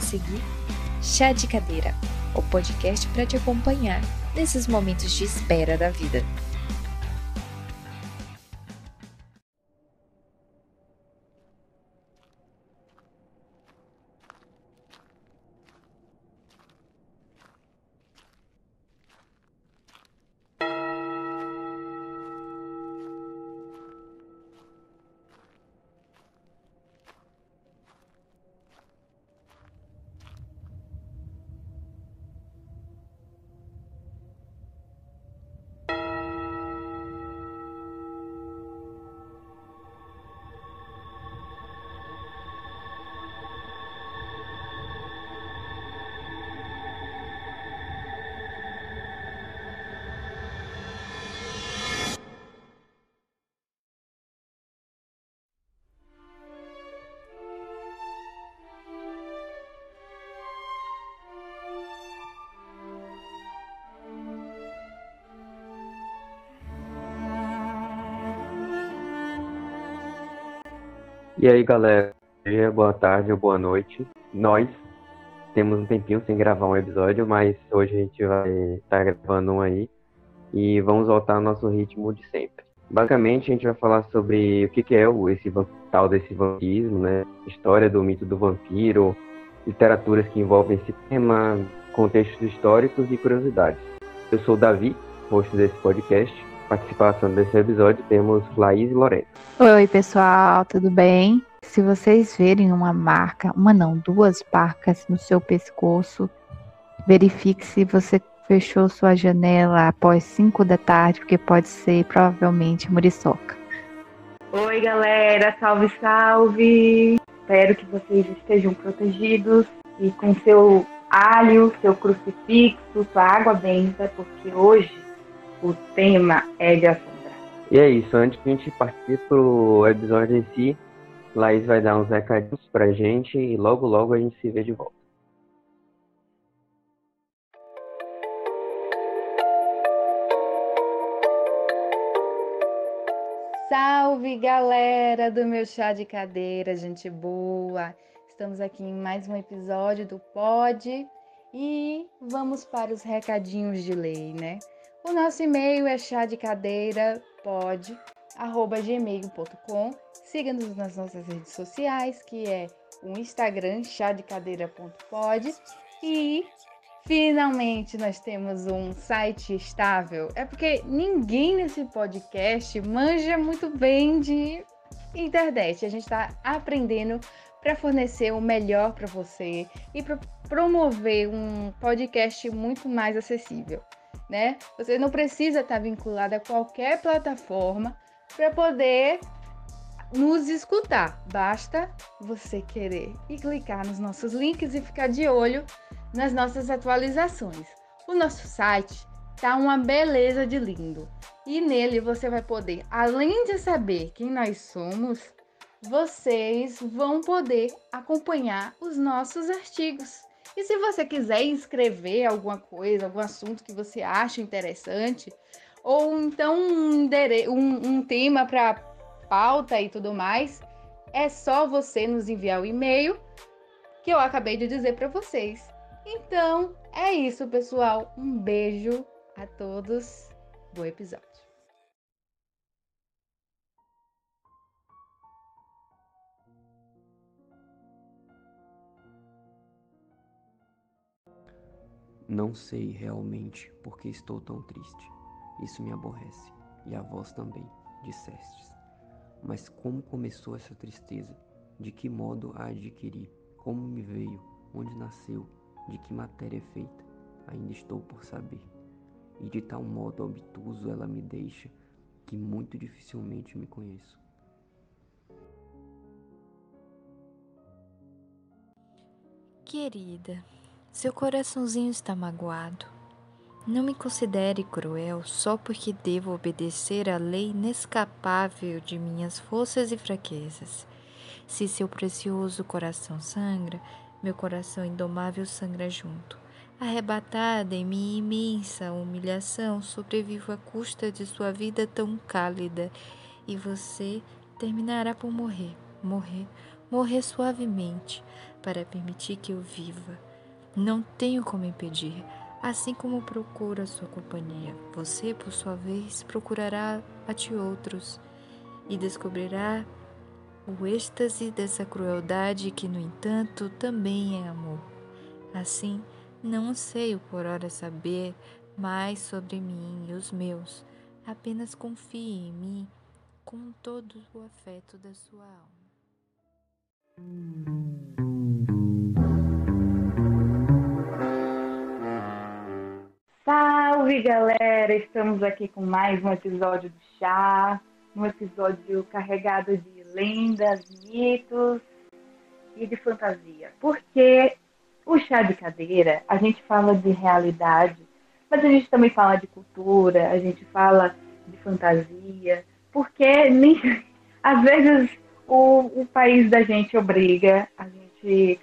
seguir Chá de Cadeira, o podcast para te acompanhar nesses momentos de espera da vida. E aí, galera, boa tarde ou boa noite. Nós temos um tempinho sem gravar um episódio, mas hoje a gente vai estar gravando um aí e vamos voltar ao nosso ritmo de sempre. Basicamente, a gente vai falar sobre o que, que é esse tal desse vampirismo, né? História do mito do vampiro, literaturas que envolvem esse tema, contextos históricos e curiosidades. Eu sou o Davi, host desse podcast participação desse episódio temos Laís e Lorena. Oi, pessoal, tudo bem? Se vocês verem uma marca, uma não, duas marcas no seu pescoço, verifique se você fechou sua janela após 5 da tarde, porque pode ser provavelmente muriçoca. Oi, galera, salve, salve! Espero que vocês estejam protegidos e com seu alho, seu crucifixo, sua água benta, porque hoje o tema é de assombrar. E é isso, antes de a gente partir pro episódio em si, Laís vai dar uns recadinhos pra gente e logo logo a gente se vê de volta. Salve galera do meu chá de cadeira, gente boa! Estamos aqui em mais um episódio do Pod e vamos para os recadinhos de lei, né? O nosso e-mail é chadecadeirapod@gmail.com. Siga-nos nas nossas redes sociais, que é o Instagram chadecadeira.pod e finalmente nós temos um site estável. É porque ninguém nesse podcast manja muito bem de internet. A gente está aprendendo para fornecer o melhor para você e para promover um podcast muito mais acessível né? Você não precisa estar vinculado a qualquer plataforma para poder nos escutar. Basta você querer e clicar nos nossos links e ficar de olho nas nossas atualizações. O nosso site tá uma beleza de lindo. E nele você vai poder, além de saber quem nós somos, vocês vão poder acompanhar os nossos artigos. E se você quiser escrever alguma coisa, algum assunto que você acha interessante, ou então um, um, um tema para pauta e tudo mais, é só você nos enviar o e-mail que eu acabei de dizer para vocês. Então, é isso, pessoal. Um beijo a todos. Bom episódio. Não sei realmente por que estou tão triste. Isso me aborrece. E a vós também, dissestes. Mas como começou essa tristeza? De que modo a adquiri? Como me veio? Onde nasceu? De que matéria é feita? Ainda estou por saber. E de tal modo obtuso ela me deixa que muito dificilmente me conheço. Querida, seu coraçãozinho está magoado. Não me considere cruel só porque devo obedecer à lei inescapável de minhas forças e fraquezas. Se seu precioso coração sangra, meu coração indomável sangra junto. Arrebatada em minha imensa humilhação, sobrevivo à custa de sua vida tão cálida, e você terminará por morrer, morrer, morrer suavemente para permitir que eu viva. Não tenho como impedir, assim como procuro a sua companhia. Você, por sua vez, procurará a de outros e descobrirá o êxtase dessa crueldade que, no entanto, também é amor. Assim, não anseio por hora saber mais sobre mim e os meus. Apenas confie em mim com todo o afeto da sua alma. Salve galera! Estamos aqui com mais um episódio do Chá, um episódio carregado de lendas, mitos e de fantasia. Porque o chá de cadeira, a gente fala de realidade, mas a gente também fala de cultura, a gente fala de fantasia, porque nem, às vezes o, o país da gente obriga a gente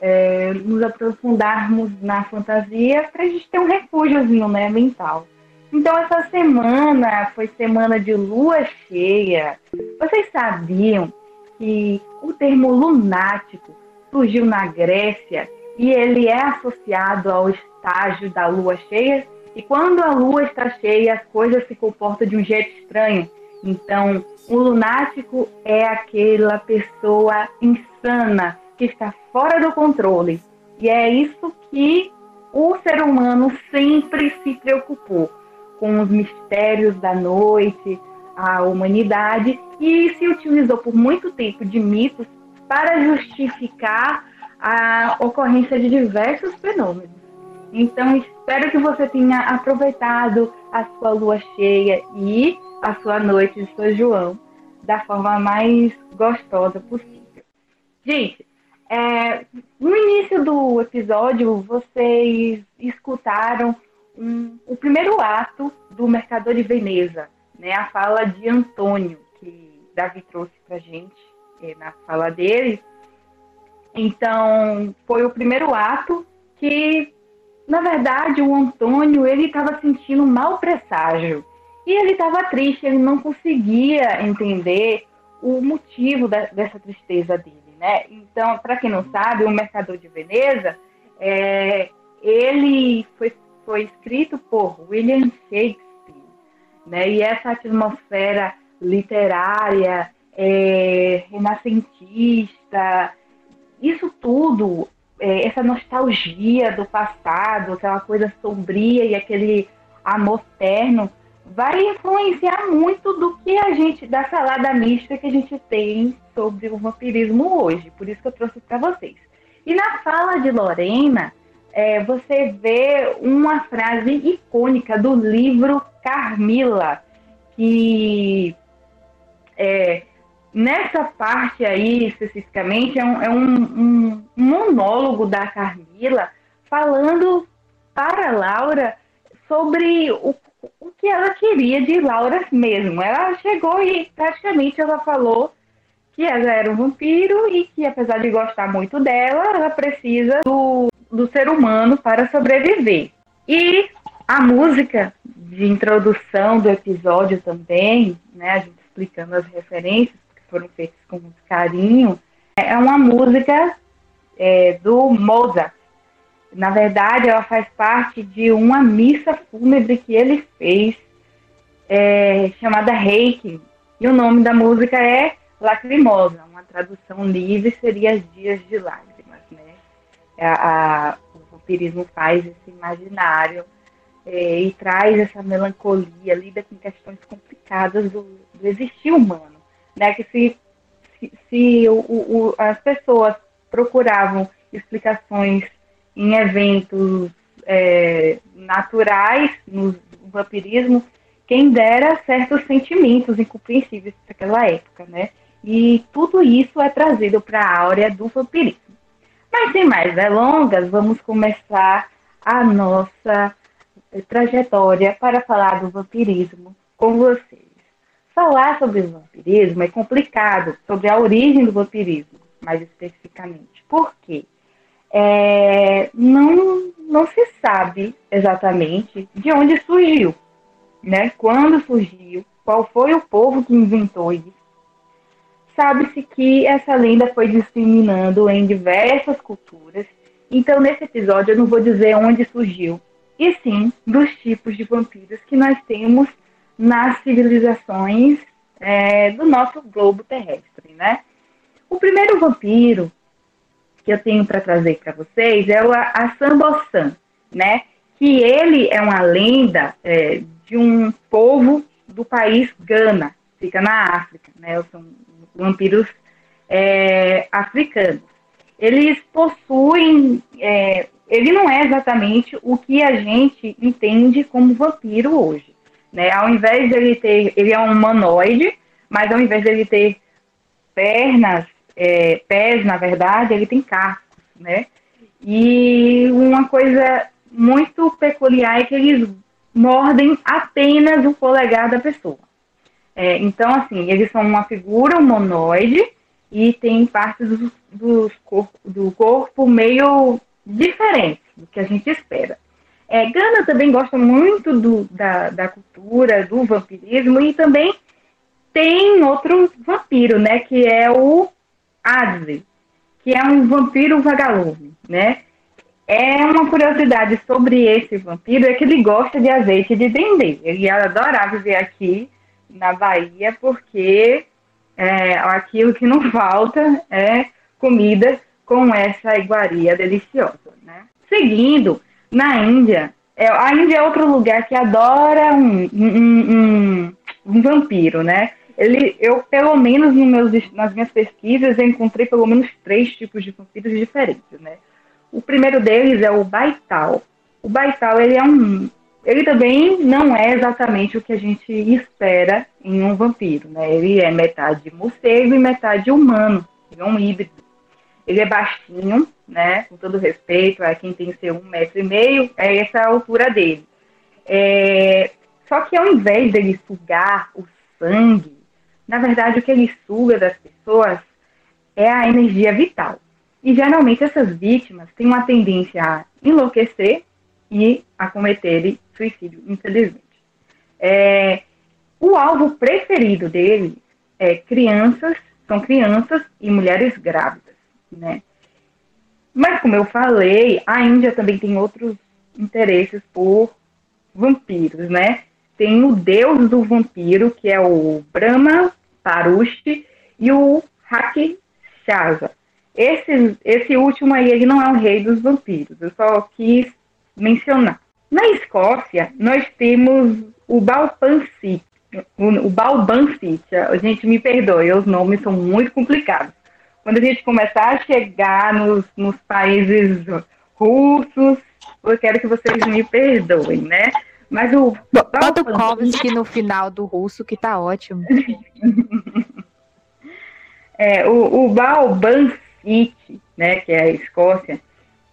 é, nos aprofundarmos na fantasia para a gente ter um refúgiozinho né, mental. Então, essa semana foi semana de lua cheia. Vocês sabiam que o termo lunático surgiu na Grécia e ele é associado ao estágio da lua cheia? E quando a lua está cheia, as coisas se comportam de um jeito estranho. Então, o lunático é aquela pessoa insana que está fora do controle. E é isso que o ser humano sempre se preocupou com os mistérios da noite, a humanidade, e se utilizou por muito tempo de mitos para justificar a ocorrência de diversos fenômenos. Então, espero que você tenha aproveitado a sua lua cheia e a sua noite de São João da forma mais gostosa possível. Gente, é, no início do episódio, vocês escutaram um, o primeiro ato do Mercador de Veneza, né, a fala de Antônio, que Davi trouxe para gente é, na fala dele. Então, foi o primeiro ato que, na verdade, o Antônio ele estava sentindo um mau presságio. E ele estava triste, ele não conseguia entender o motivo da, dessa tristeza dele, né? Então, para quem não sabe, o Mercador de Veneza, é, ele foi, foi escrito por William Shakespeare, né? E essa atmosfera literária, é, renascentista, isso tudo, é, essa nostalgia do passado, aquela coisa sombria e aquele amor terno, vai influenciar muito do que a gente, da salada mista que a gente tem sobre o vampirismo hoje. Por isso que eu trouxe para vocês. E na fala de Lorena, é, você vê uma frase icônica do livro Carmila, que é, nessa parte aí, especificamente, é um, é um, um monólogo da Carmila falando para Laura sobre o o que ela queria de Laura mesmo. Ela chegou e praticamente ela falou que ela era um vampiro e que, apesar de gostar muito dela, ela precisa do, do ser humano para sobreviver. E a música de introdução do episódio também, né, a gente explicando as referências que foram feitas com muito carinho, é uma música é, do Mozart, na verdade, ela faz parte de uma missa fúnebre que ele fez, é, chamada Reiki. E o nome da música é Lacrimosa. Uma tradução livre seria Dias de Lágrimas. Né? A, a, o vampirismo faz esse imaginário é, e traz essa melancolia, lida com questões complicadas do, do existir humano. Né? Que se, se, se o, o, as pessoas procuravam explicações em eventos é, naturais, no vampirismo, quem dera certos sentimentos incompreensíveis daquela época, né? E tudo isso é trazido para a áurea do vampirismo. Mas sem mais delongas, vamos começar a nossa trajetória para falar do vampirismo com vocês. Falar sobre o vampirismo é complicado, sobre a origem do vampirismo, mais especificamente. Por quê? é, não, não se sabe exatamente de onde surgiu, né? Quando surgiu, qual foi o povo que inventou isso. Sabe-se que essa lenda foi disseminando em diversas culturas. Então, nesse episódio, eu não vou dizer onde surgiu, e sim dos tipos de vampiros que nós temos nas civilizações é, do nosso globo terrestre, né? O primeiro vampiro que eu tenho para trazer para vocês é o Assambosan, né? Que ele é uma lenda é, de um povo do país Gana, fica na África, né? São vampiros é, africanos. Eles possuem, é, ele não é exatamente o que a gente entende como vampiro hoje, né? Ao invés de ele ter, ele é um humanoide, mas ao invés de ele ter pernas, é, pés, na verdade, ele tem cascos, né? E uma coisa muito peculiar é que eles mordem apenas o polegar da pessoa. É, então, assim, eles são uma figura humanoide e tem partes do, do, corpo, do corpo meio diferentes do que a gente espera. É, Gana também gosta muito do, da, da cultura, do vampirismo e também tem outro vampiro, né, que é o Adze, que é um vampiro vagalume, né? É uma curiosidade sobre esse vampiro é que ele gosta de azeite de dendê. Ele adora viver aqui na Bahia porque é, aquilo que não falta é comida com essa iguaria deliciosa, né? Seguindo, na Índia, é, a Índia é outro lugar que adora um, um, um, um vampiro, né? Ele, eu, pelo menos no meus, nas minhas pesquisas, encontrei pelo menos três tipos de vampiros diferentes, né? O primeiro deles é o Baital. O Baital, ele é um... Ele também não é exatamente o que a gente espera em um vampiro, né? Ele é metade morcego e metade humano. Ele é um híbrido. Ele é baixinho, né? Com todo respeito a quem tem que ser um metro e meio, é essa a altura dele. É... Só que ao invés dele sugar o sangue na verdade, o que ele suga das pessoas é a energia vital. E geralmente essas vítimas têm uma tendência a enlouquecer e a cometerem suicídio, infelizmente. É, o alvo preferido dele é crianças, são crianças e mulheres grávidas, né? Mas como eu falei, a Índia também tem outros interesses por vampiros, né? tem o deus do vampiro, que é o Brahma Parushi, e o Rakshasa. Esse, esse último aí, ele não é o rei dos vampiros, eu só quis mencionar. Na Escócia, nós temos o Balpancit, o, o Balbancit, a gente me perdoe, os nomes são muito complicados. Quando a gente começar a chegar nos, nos países russos, eu quero que vocês me perdoem, né? Mas o. Bota o Kovsky no final do russo, que tá ótimo. é, o, o Balban City, né, que é a Escócia,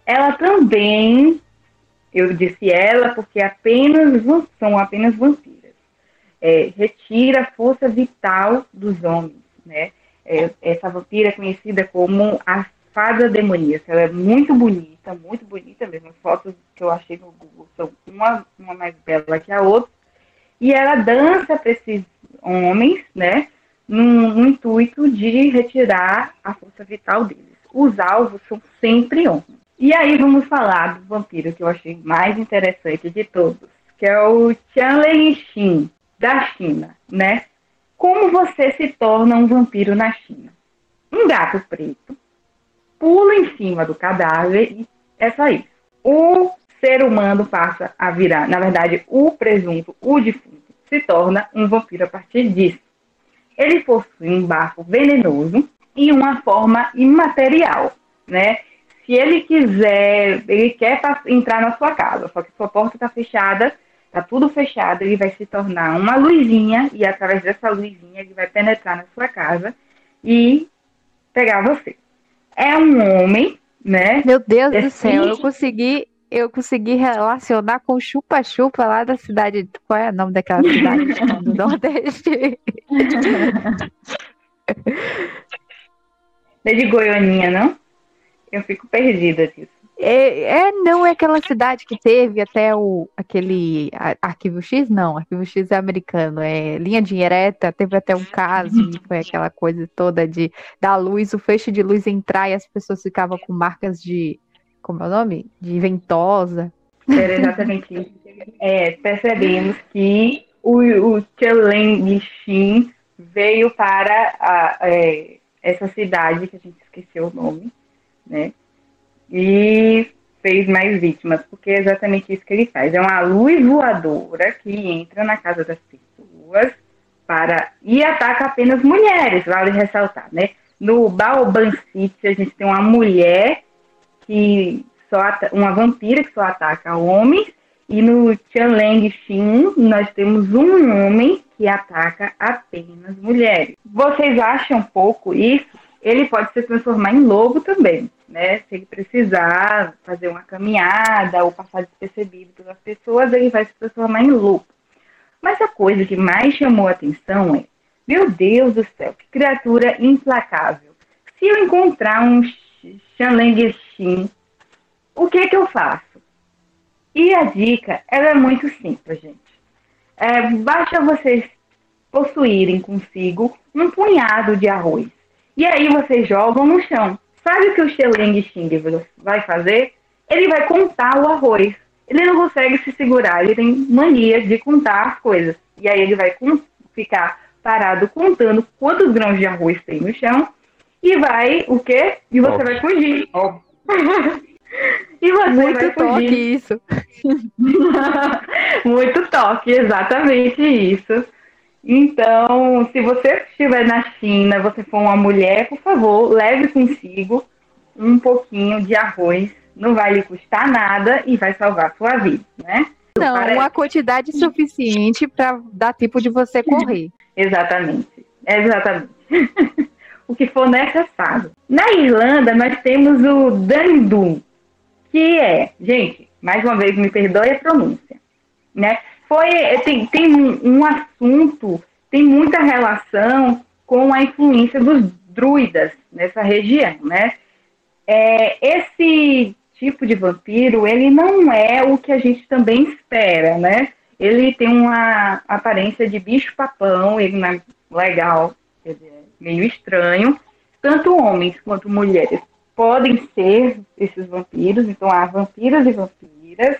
ela também, eu disse ela porque apenas são apenas vampiras. É, retira a força vital dos homens, né? É, essa vampira é conhecida como a fada demoníaca. Ela é muito bonita, muito bonita mesmo. As fotos que eu achei no Google são uma, uma mais bela que a outra. E ela dança para esses homens, né? No, intuito de retirar a força vital deles. Os alvos são sempre homens. E aí vamos falar do vampiro que eu achei mais interessante de todos, que é o Qian Xin, da China, né? Como você se torna um vampiro na China? Um gato preto pula em cima do cadáver e é só isso. O ser humano passa a virar, na verdade, o presunto, o defunto, se torna um vampiro a partir disso. Ele possui um bafo venenoso e uma forma imaterial, né? Se ele quiser, ele quer entrar na sua casa, só que sua porta está fechada, está tudo fechado, ele vai se tornar uma luzinha e através dessa luzinha ele vai penetrar na sua casa e pegar você é um homem, né? Meu Deus do céu, eu consegui, eu consegui relacionar com chupa-chupa lá da cidade. Qual é o nome daquela cidade do Nordeste? É de Goianinha, não? Eu fico perdida disso. É, é, não é aquela cidade que teve até o aquele Arquivo X, não, Arquivo X é americano, é linha direta, teve até um caso foi aquela coisa toda de dar luz, o feixe de luz entrar e as pessoas ficavam com marcas de, como é o nome? De ventosa. Era exatamente isso. É, percebemos que o, o Cheleng Xin veio para a, é, essa cidade, que a gente esqueceu o nome, né? E fez mais vítimas, porque é exatamente isso que ele faz. É uma luz voadora que entra na casa das pessoas para e ataca apenas mulheres, vale ressaltar, né? No Baoban City, a gente tem uma mulher que só uma vampira que só ataca homens e no Tianleng Xin nós temos um homem que ataca apenas mulheres. Vocês acham pouco isso? Ele pode se transformar em lobo também né? Se ele precisar fazer uma caminhada ou passar despercebido pelas pessoas, ele vai se transformar em louco. Mas a coisa que mais chamou a atenção é, meu Deus do céu, que criatura implacável. Se eu encontrar um Xanlenguexin, o que que eu faço? E a dica, ela é muito simples, gente. É, basta vocês possuírem consigo um punhado de arroz. E aí vocês jogam no chão. Sabe o que o Xeleng Xing vai fazer? Ele vai contar o arroz. Ele não consegue se segurar, ele tem mania de contar as coisas. E aí ele vai ficar parado contando quantos grãos de arroz tem no chão e vai o quê? E você Óbvio. vai fugir. e você Muito vai fugir. toque isso. Muito toque, exatamente isso. Então, se você estiver na China, você for uma mulher, por favor, leve consigo um pouquinho de arroz. Não vai lhe custar nada e vai salvar a sua vida, né? Não, Parece... uma quantidade suficiente para dar tempo de você correr. Exatamente. Exatamente. o que for necessário. Na Irlanda, nós temos o Dandu, que é, gente, mais uma vez, me perdoe a pronúncia, né? Foi é, tem, tem um assunto, tem muita relação com a influência dos druidas nessa região, né? É, esse tipo de vampiro, ele não é o que a gente também espera, né? Ele tem uma aparência de bicho-papão, ele não é legal, meio estranho. Tanto homens quanto mulheres podem ser esses vampiros, então há vampiros e vampiras.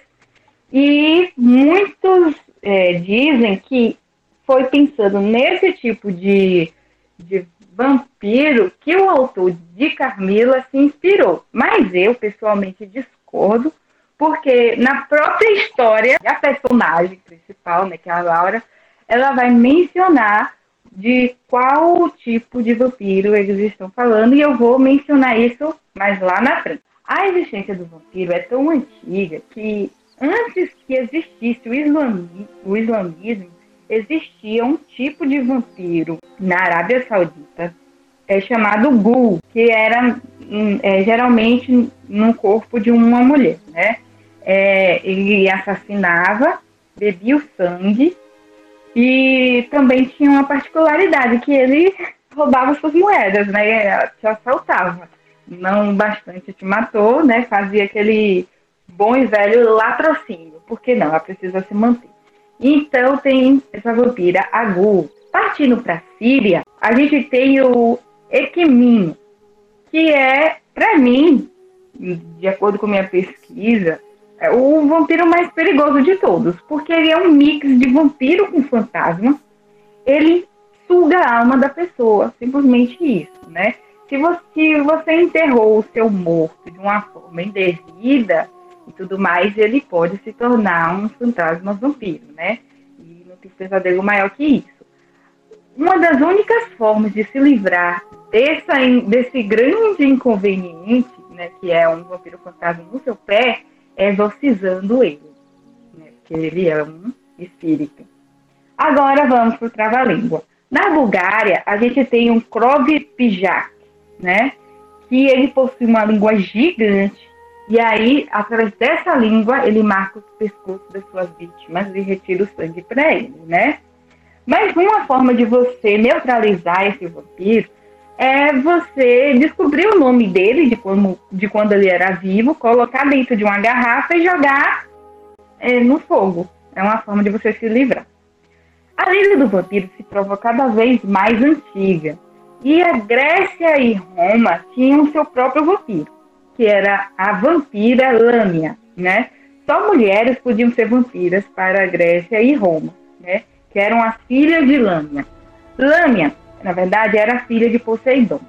E muitos é, dizem que foi pensando nesse tipo de, de vampiro que o autor de Carmila se inspirou. Mas eu, pessoalmente, discordo, porque na própria história, a personagem principal, né, que é a Laura, ela vai mencionar de qual tipo de vampiro eles estão falando, e eu vou mencionar isso mais lá na frente. A existência do vampiro é tão antiga que Antes que existisse o, islami, o islamismo, existia um tipo de vampiro na Arábia Saudita é chamado gul, que era hum, é, geralmente no corpo de uma mulher, né? É, ele assassinava, bebia o sangue e também tinha uma particularidade que ele roubava suas moedas, né? Te assaltava. Não bastante te matou, né? Fazia aquele bom e velho latrocínio. Por que não? Ela precisa se manter. Então tem essa vampira Agu. Partindo para Síria, a gente tem o Equimim, que é, para mim, de acordo com minha pesquisa, é o vampiro mais perigoso de todos, porque ele é um mix de vampiro com fantasma. Ele suga a alma da pessoa, simplesmente isso, né? Se você, se você enterrou o seu morto de uma forma indevida, e tudo mais, ele pode se tornar um fantasma vampiro, né? E não tem pesadelo maior que isso. Uma das únicas formas de se livrar dessa, desse grande inconveniente, né, que é um vampiro fantasma no seu pé, é exorcizando ele, né, porque ele é um espírito. Agora vamos para o trava-língua. Na Bulgária, a gente tem um Krovpijak, né, que ele possui uma língua gigante e aí, através dessa língua, ele marca os pescoços das suas vítimas e retira o sangue para ele, né? Mas uma forma de você neutralizar esse vampiro é você descobrir o nome dele, de, de quando ele era vivo, colocar dentro de uma garrafa e jogar é, no fogo. É uma forma de você se livrar. A lenda do vampiro se prova cada vez mais antiga. E a Grécia e Roma tinham seu próprio vampiro, que era a vampira Lâmia, né? Só mulheres podiam ser vampiras para a Grécia e Roma, né? Que eram as filhas de Lâmia. Lâmia, na verdade, era filha de Poseidon.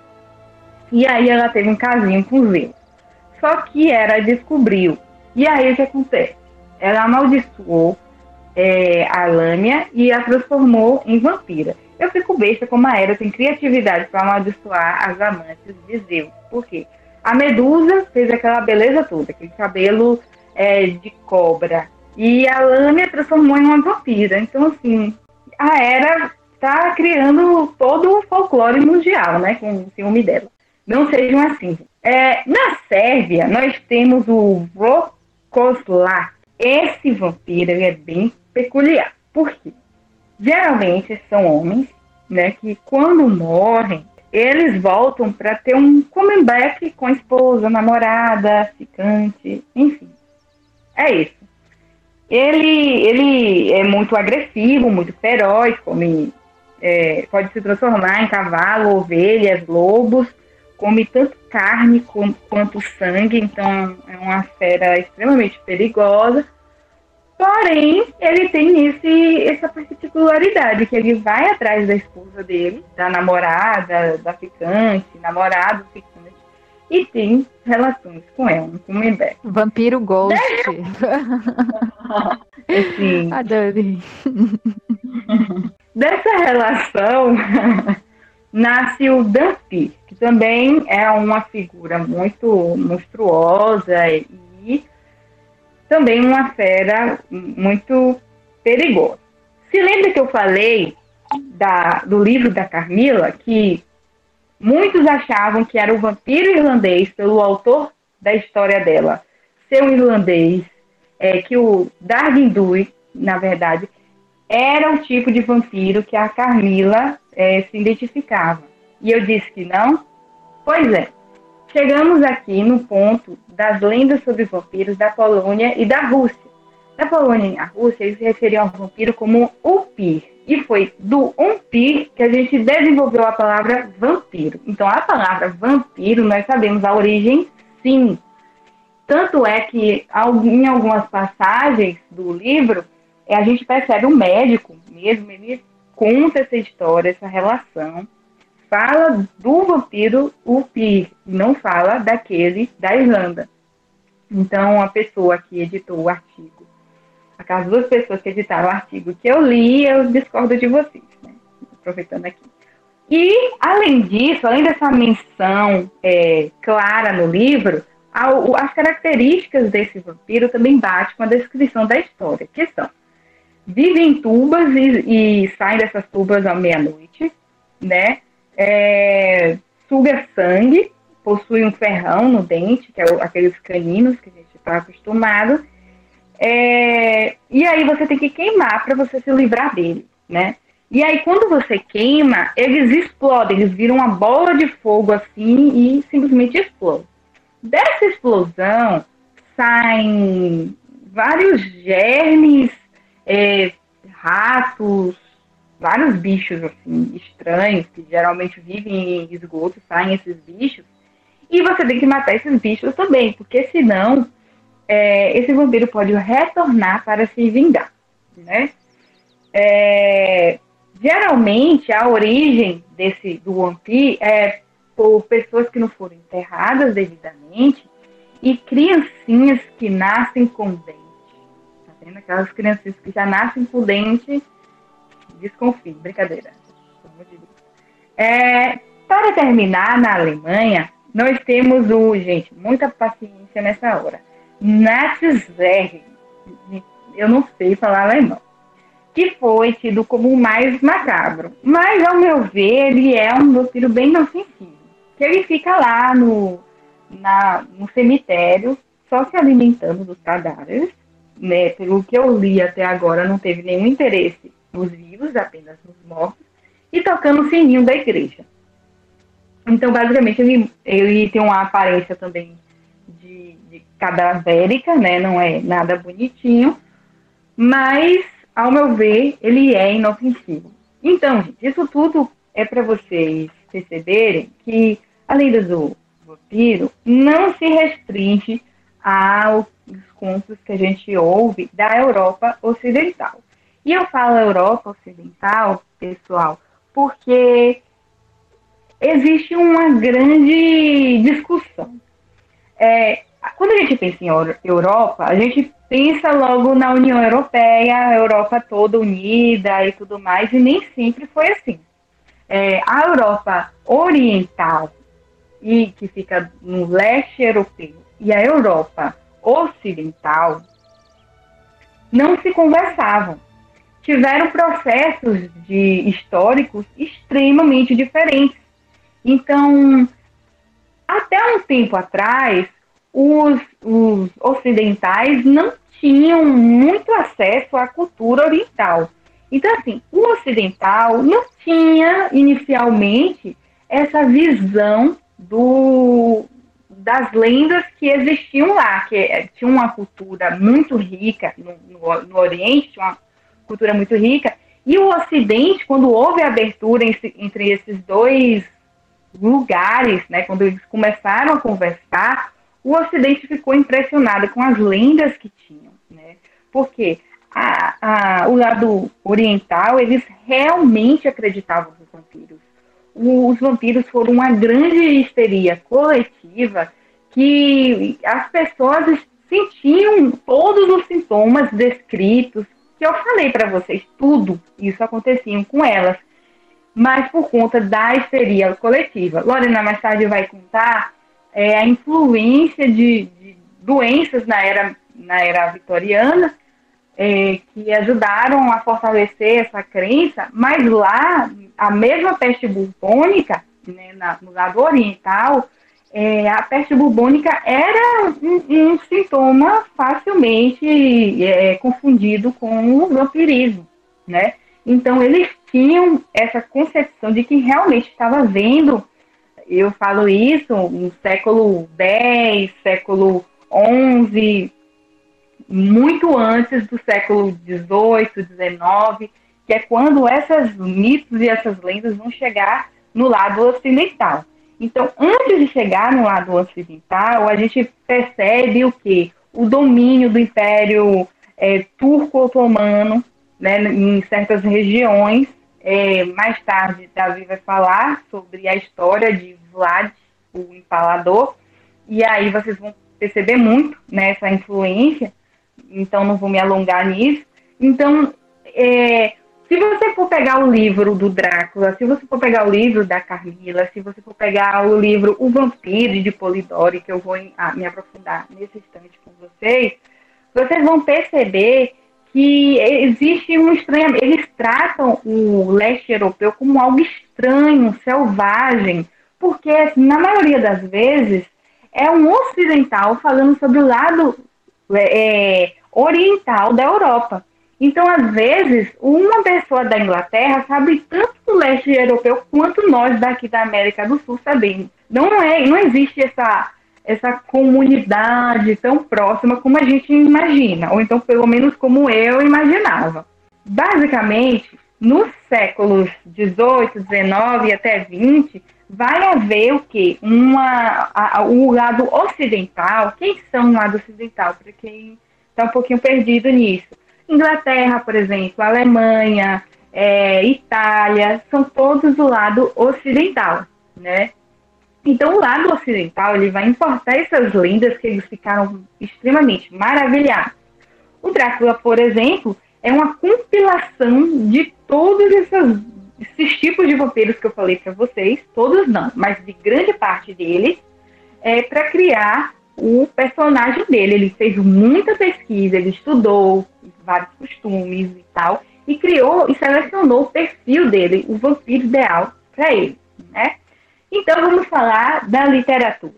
E aí ela teve um casinho com Zeus. Só que ela descobriu. E aí o que acontece? Ela amaldiçoou é, a Lâmia e a transformou em vampira. Eu fico besta como a Era tem criatividade para amaldiçoar as amantes de Zeus. Por quê? A Medusa fez aquela beleza toda, aquele cabelo é, de cobra. E a Lâmia transformou em uma vampira. Então, assim, a Era está criando todo o folclore mundial, né, com o filme dela. Não sejam assim. É, na Sérvia, nós temos o Vrokoslav. Esse vampiro é bem peculiar. Por quê? Geralmente são homens, né, que quando morrem, eles voltam para ter um comeback com a esposa, namorada, ficante, enfim. É isso. Ele, ele é muito agressivo, muito feroz, come, é, pode se transformar em cavalo, ovelhas, lobos, come tanto carne quanto sangue, então é uma fera extremamente perigosa. Porém, ele tem esse, essa particularidade, que ele vai atrás da esposa dele, da namorada, da ficante, namorado, ficante, e tem relações com ela, com o Member. Vampiro Ghost. assim, Adorei. Dessa relação nasce o Danfi, que também é uma figura muito monstruosa e também uma fera muito perigosa. Se lembra que eu falei da, do livro da Carmila, que muitos achavam que era o vampiro irlandês, pelo autor da história dela, ser um irlandês, é, que o Darwin Dewey, na verdade, era o tipo de vampiro que a Carmila é, se identificava. E eu disse que não? Pois é. Chegamos aqui no ponto das lendas sobre vampiros da Polônia e da Rússia. Na Polônia e na Rússia, eles se referiam ao vampiro como Upir. E foi do Umpir que a gente desenvolveu a palavra vampiro. Então, a palavra vampiro, nós sabemos a origem, sim. Tanto é que, em algumas passagens do livro, a gente percebe um médico mesmo, ele conta essa história, essa relação, fala do vampiro Upir, não fala daquele da Irlanda. Então, a pessoa que editou o artigo, aquelas duas pessoas que editaram o artigo que eu li, eu discordo de vocês, né? aproveitando aqui. E, além disso, além dessa menção é, clara no livro, as características desse vampiro também batem com a descrição da história, que são vive em tubas e, e sai dessas tubas à meia-noite, né? É, suga sangue, possui um ferrão no dente, que é o, aqueles caninos que a gente está acostumado. É, e aí você tem que queimar para você se livrar dele, né? E aí quando você queima, eles explodem, eles viram uma bola de fogo assim e simplesmente explodem. Dessa explosão saem vários germes é, ratos, vários bichos assim estranhos que geralmente vivem em esgoto, saem esses bichos. E você tem que matar esses bichos também, porque senão é, esse vampiro pode retornar para se vingar, né? É, geralmente a origem desse do vampiro é por pessoas que não foram enterradas devidamente e criancinhas que nascem com dentes vendo? Aquelas crianças que já nascem com dente, desconfie, brincadeira. É, para terminar, na Alemanha, nós temos o, gente, muita paciência nessa hora. Natzerg, eu não sei falar alemão, que foi tido como o mais macabro. Mas, ao meu ver, ele é um vampiro bem inofensivo. Que ele fica lá no, na, no cemitério, só se alimentando dos cadáveres, né, pelo que eu li até agora, não teve nenhum interesse nos vivos, apenas nos mortos, e tocando o sininho da igreja. Então, basicamente, ele, ele tem uma aparência também de, de cadavérica, né? Não é nada bonitinho, mas, ao meu ver, ele é inofensivo. Então, gente, isso tudo é para vocês perceberem que a lenda do vampiro não se restringe aos contos que a gente ouve da Europa Ocidental. E eu falo Europa Ocidental, pessoal, porque existe uma grande discussão. É, quando a gente pensa em Europa, a gente pensa logo na União Europeia, a Europa toda unida e tudo mais, e nem sempre foi assim. É, a Europa Oriental, e que fica no leste europeu, e a Europa Ocidental, não se conversavam. Tiveram processos de históricos extremamente diferentes. Então, até um tempo atrás, os, os ocidentais não tinham muito acesso à cultura oriental. Então, assim, o ocidental não tinha inicialmente essa visão do, das lendas que existiam lá, que é, tinha uma cultura muito rica no, no, no Oriente, uma cultura muito rica, e o Ocidente, quando houve a abertura entre esses dois lugares, né, quando eles começaram a conversar, o Ocidente ficou impressionado com as lendas que tinham, né? Porque a, a, o lado oriental, eles realmente acreditavam nos vampiros. Os vampiros foram uma grande histeria coletiva que as pessoas sentiam todos os sintomas descritos, que eu falei para vocês, tudo isso acontecia com elas mas por conta da histeria coletiva. Lorena mais tarde vai contar é, a influência de, de, doenças na era, na era vitoriana é, que ajudaram a fortalecer essa crença, mas lá a mesma peste bubônica, né, na, no lado oriental, é, a peste bubônica era um, um sintoma facilmente é, confundido com o vampirismo, né? Então eles tinham essa concepção de que realmente estava vendo, eu falo isso no século X, século XI, muito antes do século XVIII, XIX, que é quando esses mitos e essas lendas vão chegar no lado ocidental. Então, antes de chegar no lado ocidental, a gente percebe o que? O domínio do Império é, Turco-Otomano né, em certas regiões é, mais tarde, Davi vai falar sobre a história de Vlad, o empalador, e aí vocês vão perceber muito nessa né, influência, então não vou me alongar nisso. Então, é, se você for pegar o livro do Drácula, se você for pegar o livro da Carmila, se você for pegar o livro O Vampiro de Polidori, que eu vou me aprofundar nesse instante com vocês, vocês vão perceber que existe um estranho. Eles tratam o leste europeu como algo estranho, selvagem, porque na maioria das vezes é um ocidental falando sobre o lado é, oriental da Europa. Então, às vezes, uma pessoa da Inglaterra sabe tanto do leste europeu quanto nós daqui da América do Sul sabemos. Não é, não existe essa essa comunidade tão próxima como a gente imagina, ou então pelo menos como eu imaginava. Basicamente, nos séculos 18, 19 e até 20, vai haver o quê? Uma, o lado ocidental. Quem são o lado ocidental? Para quem está um pouquinho perdido nisso. Inglaterra, por exemplo, Alemanha, é, Itália, são todos do lado ocidental, né? Então, o lado ocidental ele vai importar essas lendas que eles ficaram extremamente maravilhados. O Drácula, por exemplo, é uma compilação de todos esses, tipos de vampiros que eu falei para vocês, todos não, mas de grande parte deles, é, para criar o personagem dele. Ele fez muita pesquisa, ele estudou vários costumes e tal, e criou e selecionou o perfil dele, o vampiro ideal para ele, né? Então vamos falar da literatura.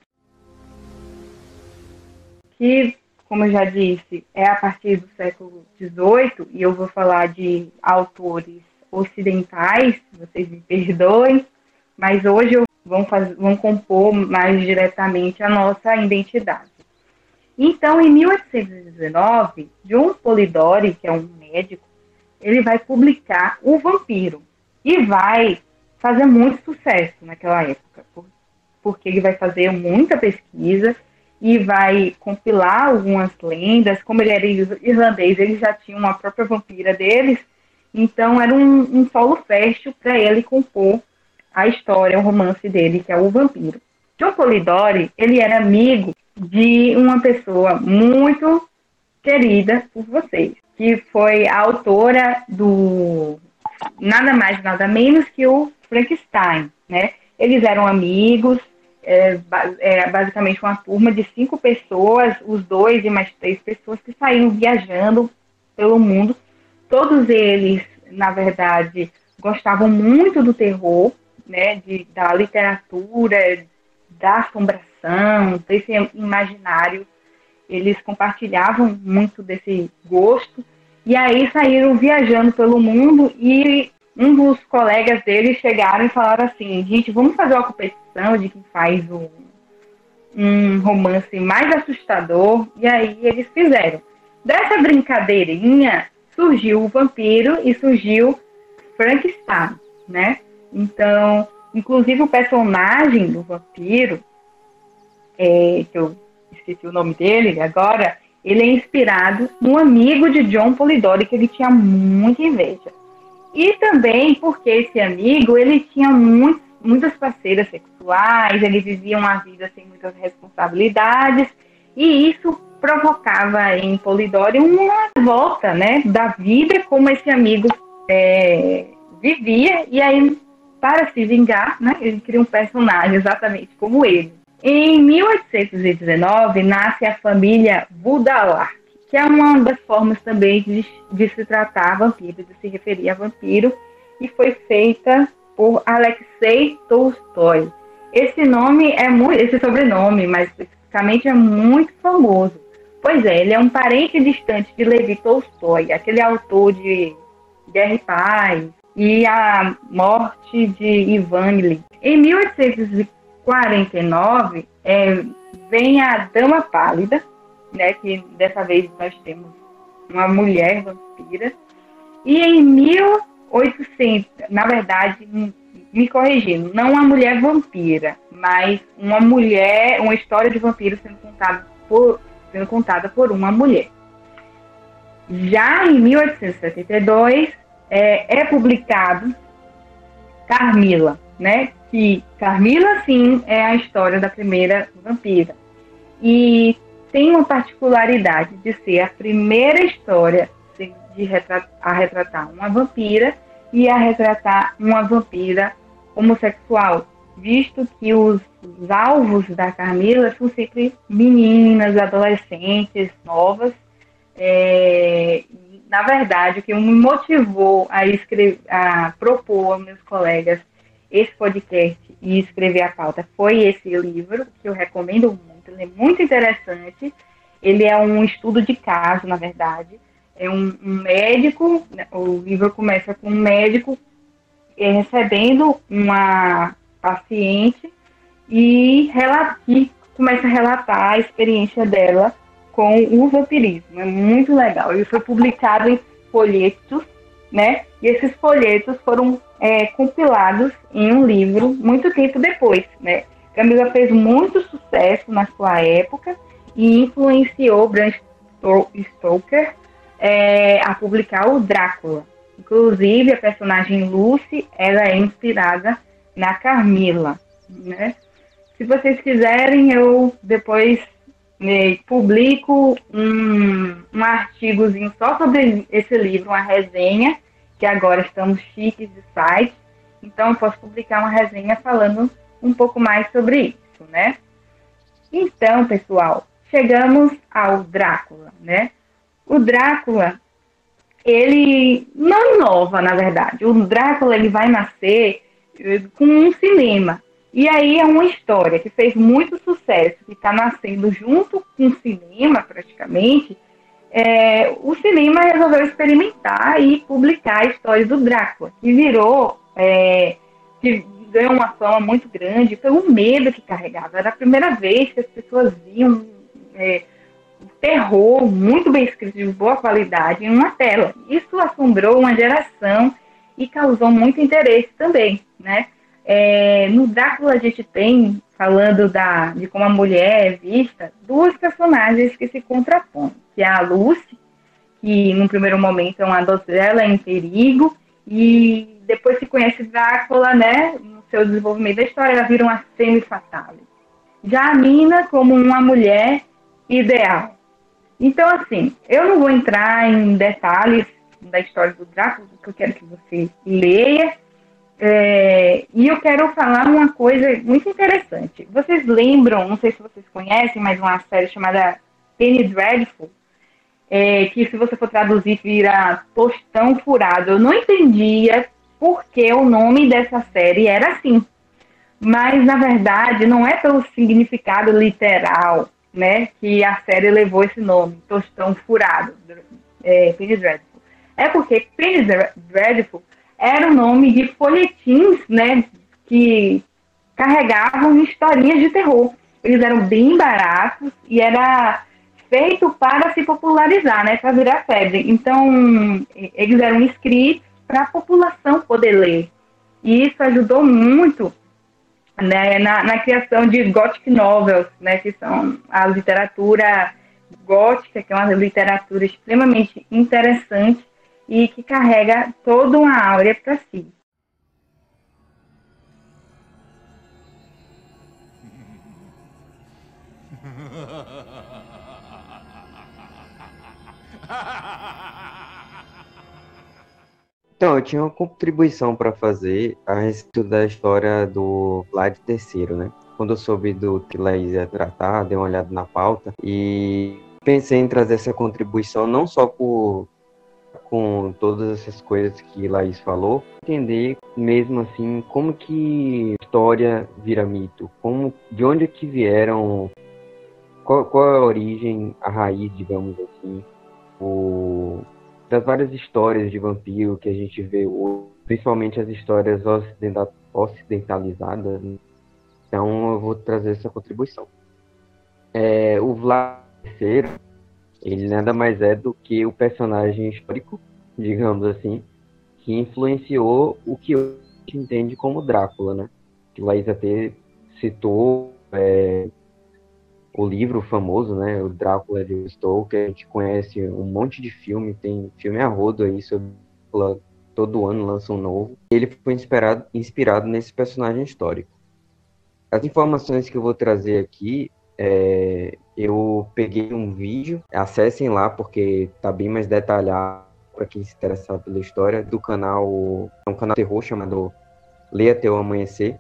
Que, como eu já disse, é a partir do século XVIII, e eu vou falar de autores ocidentais, vocês me perdoem, mas hoje eu vão, fazer, vão compor mais diretamente a nossa identidade. Então, em 1819, John Polidori, que é um médico, ele vai publicar O Vampiro e vai fazer muito sucesso naquela época, porque ele vai fazer muita pesquisa e vai compilar algumas lendas. Como ele era irlandês, ele já tinha uma própria vampira deles, então era um, um solo fértil para ele compor a história, o romance dele, que é o Vampiro. John Polidori, ele era amigo de uma pessoa muito querida por vocês, que foi a autora do nada mais nada menos que o Frankenstein, né? Eles eram amigos, é, é, basicamente uma turma de cinco pessoas, os dois e mais três pessoas que saíram viajando pelo mundo. Todos eles, na verdade, gostavam muito do terror, né, de, da literatura, da assombração, desse imaginário. Eles compartilhavam muito desse gosto. E aí saíram viajando pelo mundo e um dos colegas dele chegaram e falaram assim, gente, vamos fazer uma competição de quem faz um, um romance mais assustador. E aí eles fizeram. Dessa brincadeirinha surgiu o vampiro e surgiu Frankenstein, né? Então, inclusive o personagem do vampiro, é, que eu esqueci o nome dele agora, ele é inspirado no amigo de John Polidori, que ele tinha muita inveja. E também porque esse amigo, ele tinha muito, muitas parceiras sexuais, ele vivia uma vida sem muitas responsabilidades, e isso provocava em Polidori uma volta, né, da vida como esse amigo é, vivia, e aí, para se vingar, né, ele cria um personagem exatamente como ele. Em 1819, nasce a família Budalar, que é uma das formas também de, de se tratar vampiro, de se referir a vampiro, e foi feita por Alexei Tolstói. Esse nome é muito, esse sobrenome, mais especificamente, é muito famoso. Pois é, ele é um parente distante de Levi Tolstói, aquele autor de Guerra e Paz e a morte de Ivan. Em 1849, é, vem a Dama Pálida, né, que dessa vez nós temos uma mulher vampira. E em 1800, na verdade, me corrigindo, não uma mulher vampira, mas uma mulher, uma história de vampiro sendo contada por, sendo contada por uma mulher. Já em 1872 é, é publicado Carmila, né? Que Carmila sim é a história da primeira vampira. E tem uma particularidade de ser a primeira história de retratar, a retratar uma vampira e a retratar uma vampira homossexual, visto que os, os alvos da Carmila são sempre meninas, adolescentes, novas. É, na verdade, o que me motivou a, escrever, a propor aos meus colegas esse podcast e escrever a pauta foi esse livro, que eu recomendo muito ele é muito interessante. Ele é um estudo de caso, na verdade. É um, um médico, né, o livro começa com um médico é, recebendo uma paciente e, e começa a relatar a experiência dela com o vampirismo. É muito legal. Ele foi publicado em folhetos, né? E esses folhetos foram é, compilados em um livro muito tempo depois, né? Camila fez muito sucesso na sua época e influenciou Bram Stoker é, a publicar o Drácula. Inclusive, a personagem Lucy ela é inspirada na Carmila. Né? Se vocês quiserem, eu depois né, publico um, um artigozinho só sobre esse livro, uma resenha, que agora estamos chiques de site. Então, eu posso publicar uma resenha falando um pouco mais sobre isso, né? Então, pessoal, chegamos ao Drácula, né? O Drácula, ele não inova, na verdade. O Drácula ele vai nascer eh, com um cinema. E aí é uma história que fez muito sucesso, que está nascendo junto com o cinema, praticamente. É, o cinema resolveu experimentar e publicar a história do Drácula, que virou, é, que ganhou uma fama muito grande pelo medo que carregava. Era a primeira vez que as pessoas viam é, terror muito bem escrito, de boa qualidade, em uma tela. Isso assombrou uma geração e causou muito interesse também, né? É, no Drácula a gente tem, falando da, de como a mulher é vista, duas personagens que se contrapõem, que é a Lucy, que no primeiro momento é uma donzela em perigo, e depois se conhece Drácula, né, no seu desenvolvimento da história, ela vira uma semi-fatale. Já a Mina como uma mulher ideal. Então, assim, eu não vou entrar em detalhes da história do Drácula, porque eu quero que você leia, é, e eu quero falar uma coisa muito interessante. Vocês lembram, não sei se vocês conhecem, mas uma série chamada Penny Dreadful, é, que se você for traduzir vira Tostão Furado. Eu não entendia por que o nome dessa série era assim. Mas, na verdade, não é pelo significado literal né, que a série levou esse nome, Tostão Furado, é, Penny Dreadful. É porque Penny Dreadful era o nome de folhetins, né, que carregavam historinhas de terror. Eles eram bem baratos e era feito para se popularizar, né, para virar febre. Então, eles eram escritos para a população poder ler. E isso ajudou muito né, na, na, criação de gothic novels, né, que são a literatura gótica, que é uma literatura extremamente interessante e que carrega toda uma áurea para si. Então, eu tinha uma contribuição para fazer a respeito da história do Vlad III, né? Quando eu soube do que Laís ia tratar, dei uma olhada na pauta e pensei em trazer essa contribuição não só por com todas essas coisas que Laís falou, entender mesmo assim como que história vira mito, como de onde que vieram, qual, qual é a origem, a raiz, digamos assim, o, das várias histórias de vampiro que a gente vê hoje, principalmente as histórias ocidentalizadas. Né? Então eu vou trazer essa contribuição. É, o Vlad III ele nada mais é do que o personagem histórico, digamos assim, que influenciou o que gente entende como Drácula, né? Que Laís até citou é, o livro famoso, né? O Drácula de Stoker, que a gente conhece um monte de filme, tem filme a rodo aí sobre Drácula, todo ano lança um novo. Ele foi inspirado, inspirado nesse personagem histórico. As informações que eu vou trazer aqui é, eu peguei um vídeo, acessem lá porque tá bem mais detalhado para quem se interessar pela história do canal, é um canal terror chamado Leia Teu Amanhecer,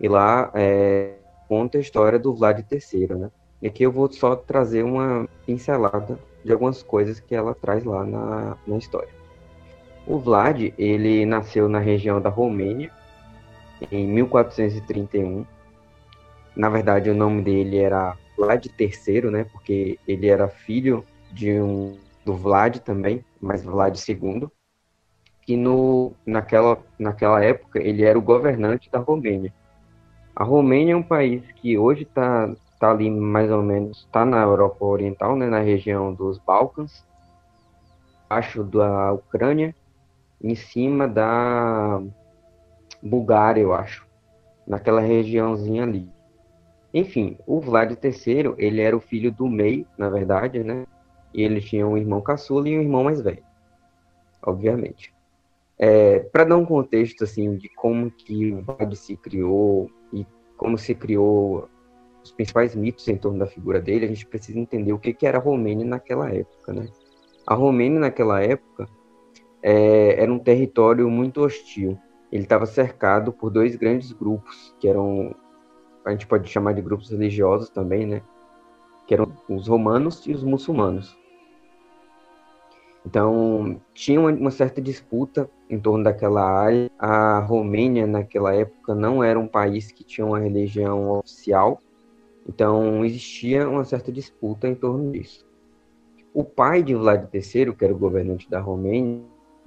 e lá é, conta a história do Vlad III, né? E aqui eu vou só trazer uma pincelada de algumas coisas que ela traz lá na, na história. O Vlad, ele nasceu na região da Romênia em 1431 na verdade, o nome dele era Vlad III, né? Porque ele era filho de um do Vlad também, mas Vlad II, que no, naquela, naquela época ele era o governante da Romênia. A Romênia é um país que hoje está tá ali mais ou menos, está na Europa Oriental, né, na região dos Balcãs, abaixo da Ucrânia, em cima da Bulgária, eu acho, naquela regiãozinha ali. Enfim, o Vlad III, ele era o filho do meio, na verdade, né? E ele tinha um irmão caçula e um irmão mais velho, obviamente. É, Para dar um contexto, assim, de como que o Vlad se criou e como se criou os principais mitos em torno da figura dele, a gente precisa entender o que, que era a Romênia naquela época, né? A Romênia naquela época é, era um território muito hostil. Ele estava cercado por dois grandes grupos, que eram a gente pode chamar de grupos religiosos também, né? Que eram os romanos e os muçulmanos. Então, tinha uma, certa disputa em torno daquela área. A Romênia, naquela época, não era um país que tinha uma religião oficial, então existia uma certa disputa em torno disso. O pai de Vlad III, que era o governante da Romênia,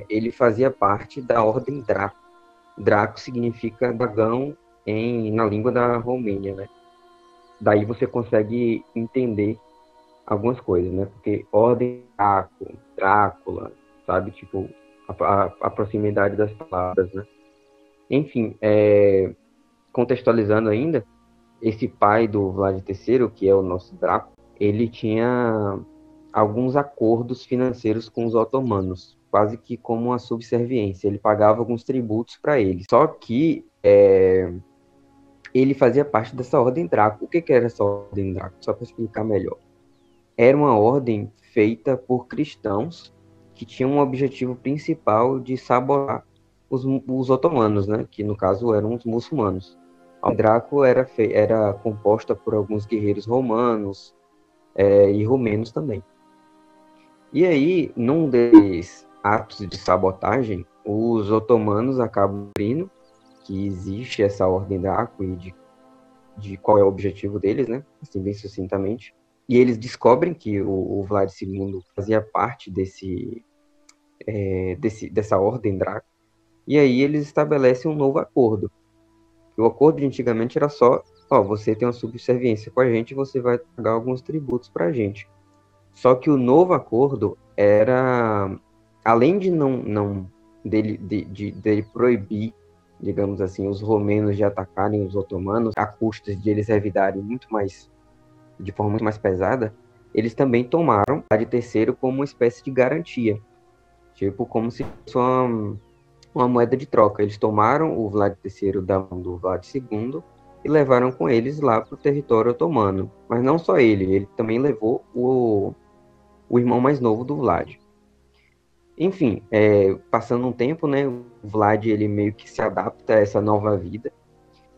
ele fazia parte da Ordem Draco. Draco significa dragão em, na língua da Romênia, né? Daí você consegue entender algumas coisas, né? Porque ordem, Draco, Drácula, sabe? Tipo, a, a, a proximidade das palavras, né? Enfim, é, contextualizando ainda, esse pai do Vlad III, que é o nosso Draco, ele tinha alguns acordos financeiros com os otomanos, quase que como uma subserviência. Ele pagava alguns tributos para eles. Só que é, ele fazia parte dessa ordem Draco. O que, que era essa ordem Draco? Só para explicar melhor. Era uma ordem feita por cristãos que tinham um objetivo principal de sabotar os, os otomanos, né? que no caso eram os muçulmanos. A Draco era, era composta por alguns guerreiros romanos é, e romenos também. E aí, num desses atos de sabotagem, os otomanos acabam abrindo que existe essa ordem Draco e de, de qual é o objetivo deles, né? Assim, bem sucintamente. E eles descobrem que o, o Vlad II fazia parte desse, é, desse, dessa ordem Draco. E aí eles estabelecem um novo acordo. O acordo de antigamente era só, ó, você tem uma subserviência com a gente, você vai pagar alguns tributos para a gente. Só que o novo acordo era, além de não, não dele, de, de, dele proibir, digamos assim, os romenos de atacarem os otomanos, a custas de eles revidarem muito mais, de forma muito mais pesada, eles também tomaram a de terceiro como uma espécie de garantia. Tipo, como se fosse uma, uma moeda de troca. Eles tomaram o Vlad III da mão do Vlad II e levaram com eles lá para o território otomano. Mas não só ele, ele também levou o, o irmão mais novo do Vlad. Enfim, é, passando um tempo, né, o Vlad ele meio que se adapta a essa nova vida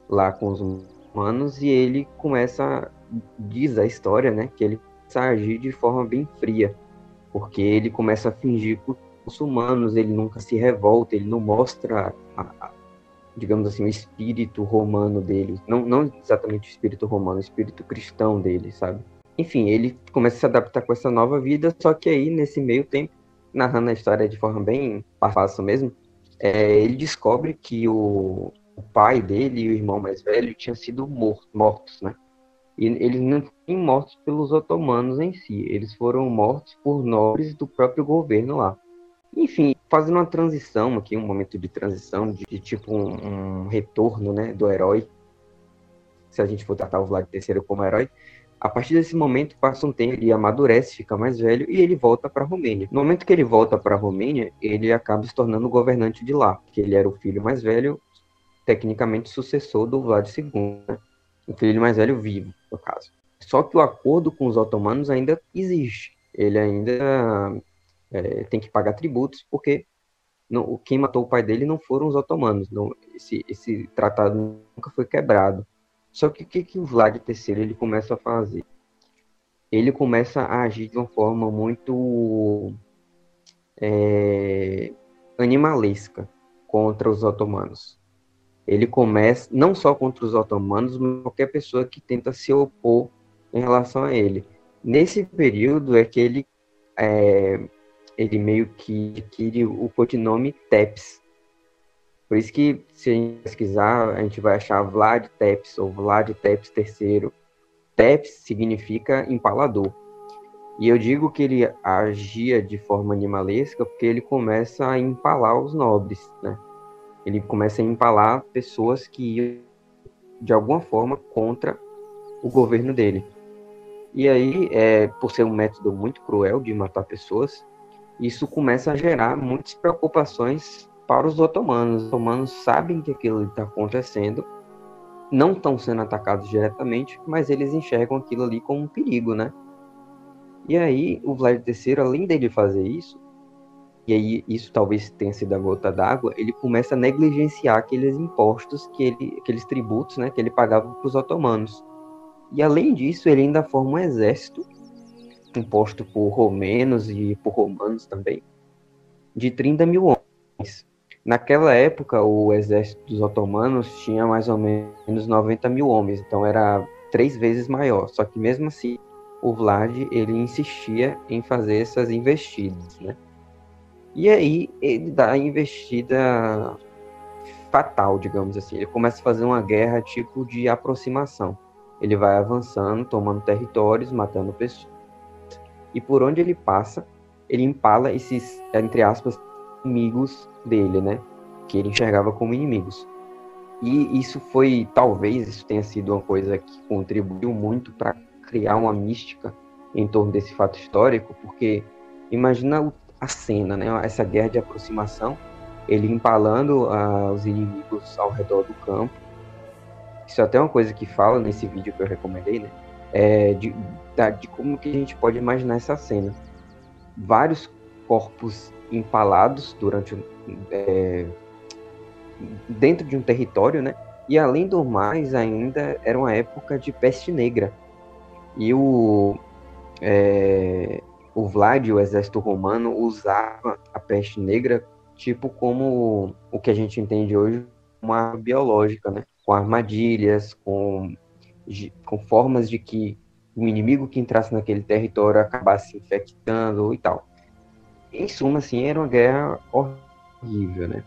lá com os humanos e ele começa, diz a história, né, que ele começa a agir de forma bem fria, porque ele começa a fingir que os humanos, ele nunca se revolta, ele não mostra, a, a, digamos assim, o espírito romano dele, não, não exatamente o espírito romano, o espírito cristão dele, sabe? Enfim, ele começa a se adaptar com essa nova vida, só que aí, nesse meio tempo, narrando a história de forma bem fácil mesmo, é, ele descobre que o, o, pai dele e o irmão mais velho tinham sido mortos, mortos, né? E eles não foram mortos pelos otomanos em si, eles foram mortos por nobres do próprio governo lá. Enfim, fazendo uma transição aqui, um momento de transição, de, de tipo um, um, retorno né, do herói, se a gente for tratar o Vlad III como herói, a partir desse momento passa um tempo, ele amadurece, fica mais velho e ele volta para a Romênia. No momento que ele volta para a Romênia, ele acaba se tornando governante de lá, porque ele era o filho mais velho, tecnicamente sucessor do Vlad II, né? o filho mais velho vivo, no caso. Só que o acordo com os otomanos ainda existe. Ele ainda é, tem que pagar tributos, porque não, quem matou o pai dele não foram os otomanos. Não, esse, esse tratado nunca foi quebrado. Só que o que, que o Vlad III ele começa a fazer? Ele começa a agir de uma forma muito é, animalesca contra os otomanos. Ele começa, não só contra os otomanos, mas qualquer pessoa que tenta se opor em relação a ele. Nesse período é que ele, é, ele meio que adquire o codinome Tepes, por isso que, se a gente pesquisar, a gente vai achar Vlad Tepes ou Vlad Tepes III. Tepes significa empalador. E eu digo que ele agia de forma animalesca porque ele começa a empalar os nobres, né? Ele começa a empalar pessoas que iam, de alguma forma, contra o governo dele. E aí, é, por ser um método muito cruel de matar pessoas, isso começa a gerar muitas preocupações para os otomanos. Os otomanos sabem que aquilo está acontecendo, não estão sendo atacados diretamente, mas eles enxergam aquilo ali como um perigo, né? E aí, o Vlad III, além dele fazer isso, e aí isso talvez tenha sido a gota d'água, ele começa a negligenciar aqueles impostos, que ele, aqueles tributos né, que ele pagava para os otomanos. E além disso, ele ainda forma um exército, composto por romenos e por romanos também, de 30 mil homens. Naquela época, o exército dos otomanos tinha mais ou menos 90 mil homens, então era três vezes maior. Só que mesmo assim, o Vlad ele insistia em fazer essas investidas, né? E aí ele dá a investida fatal, digamos assim. Ele começa a fazer uma guerra tipo de aproximação. Ele vai avançando, tomando territórios, matando pessoas. E por onde ele passa, ele empala esses, entre aspas, inimigos dele, né? Que ele enxergava como inimigos. E isso foi, talvez, isso tenha sido uma coisa que contribuiu muito para criar uma mística em torno desse fato histórico, porque imagina a cena, né? Essa guerra de aproximação, ele empalando uh, os inimigos ao redor do campo. Isso é até uma coisa que fala nesse vídeo que eu recomendei, né? É de, de como que a gente pode imaginar essa cena. Vários corpos empalados durante é, dentro de um território, né? E além do mais, ainda era uma época de peste negra. E o, é, o Vlad, o exército romano, usava a peste negra tipo como o que a gente entende hoje uma biológica, né? Com armadilhas, com, com formas de que o inimigo que entrasse naquele território acabasse se infectando e tal. Em suma, assim, era uma guerra horrível, né?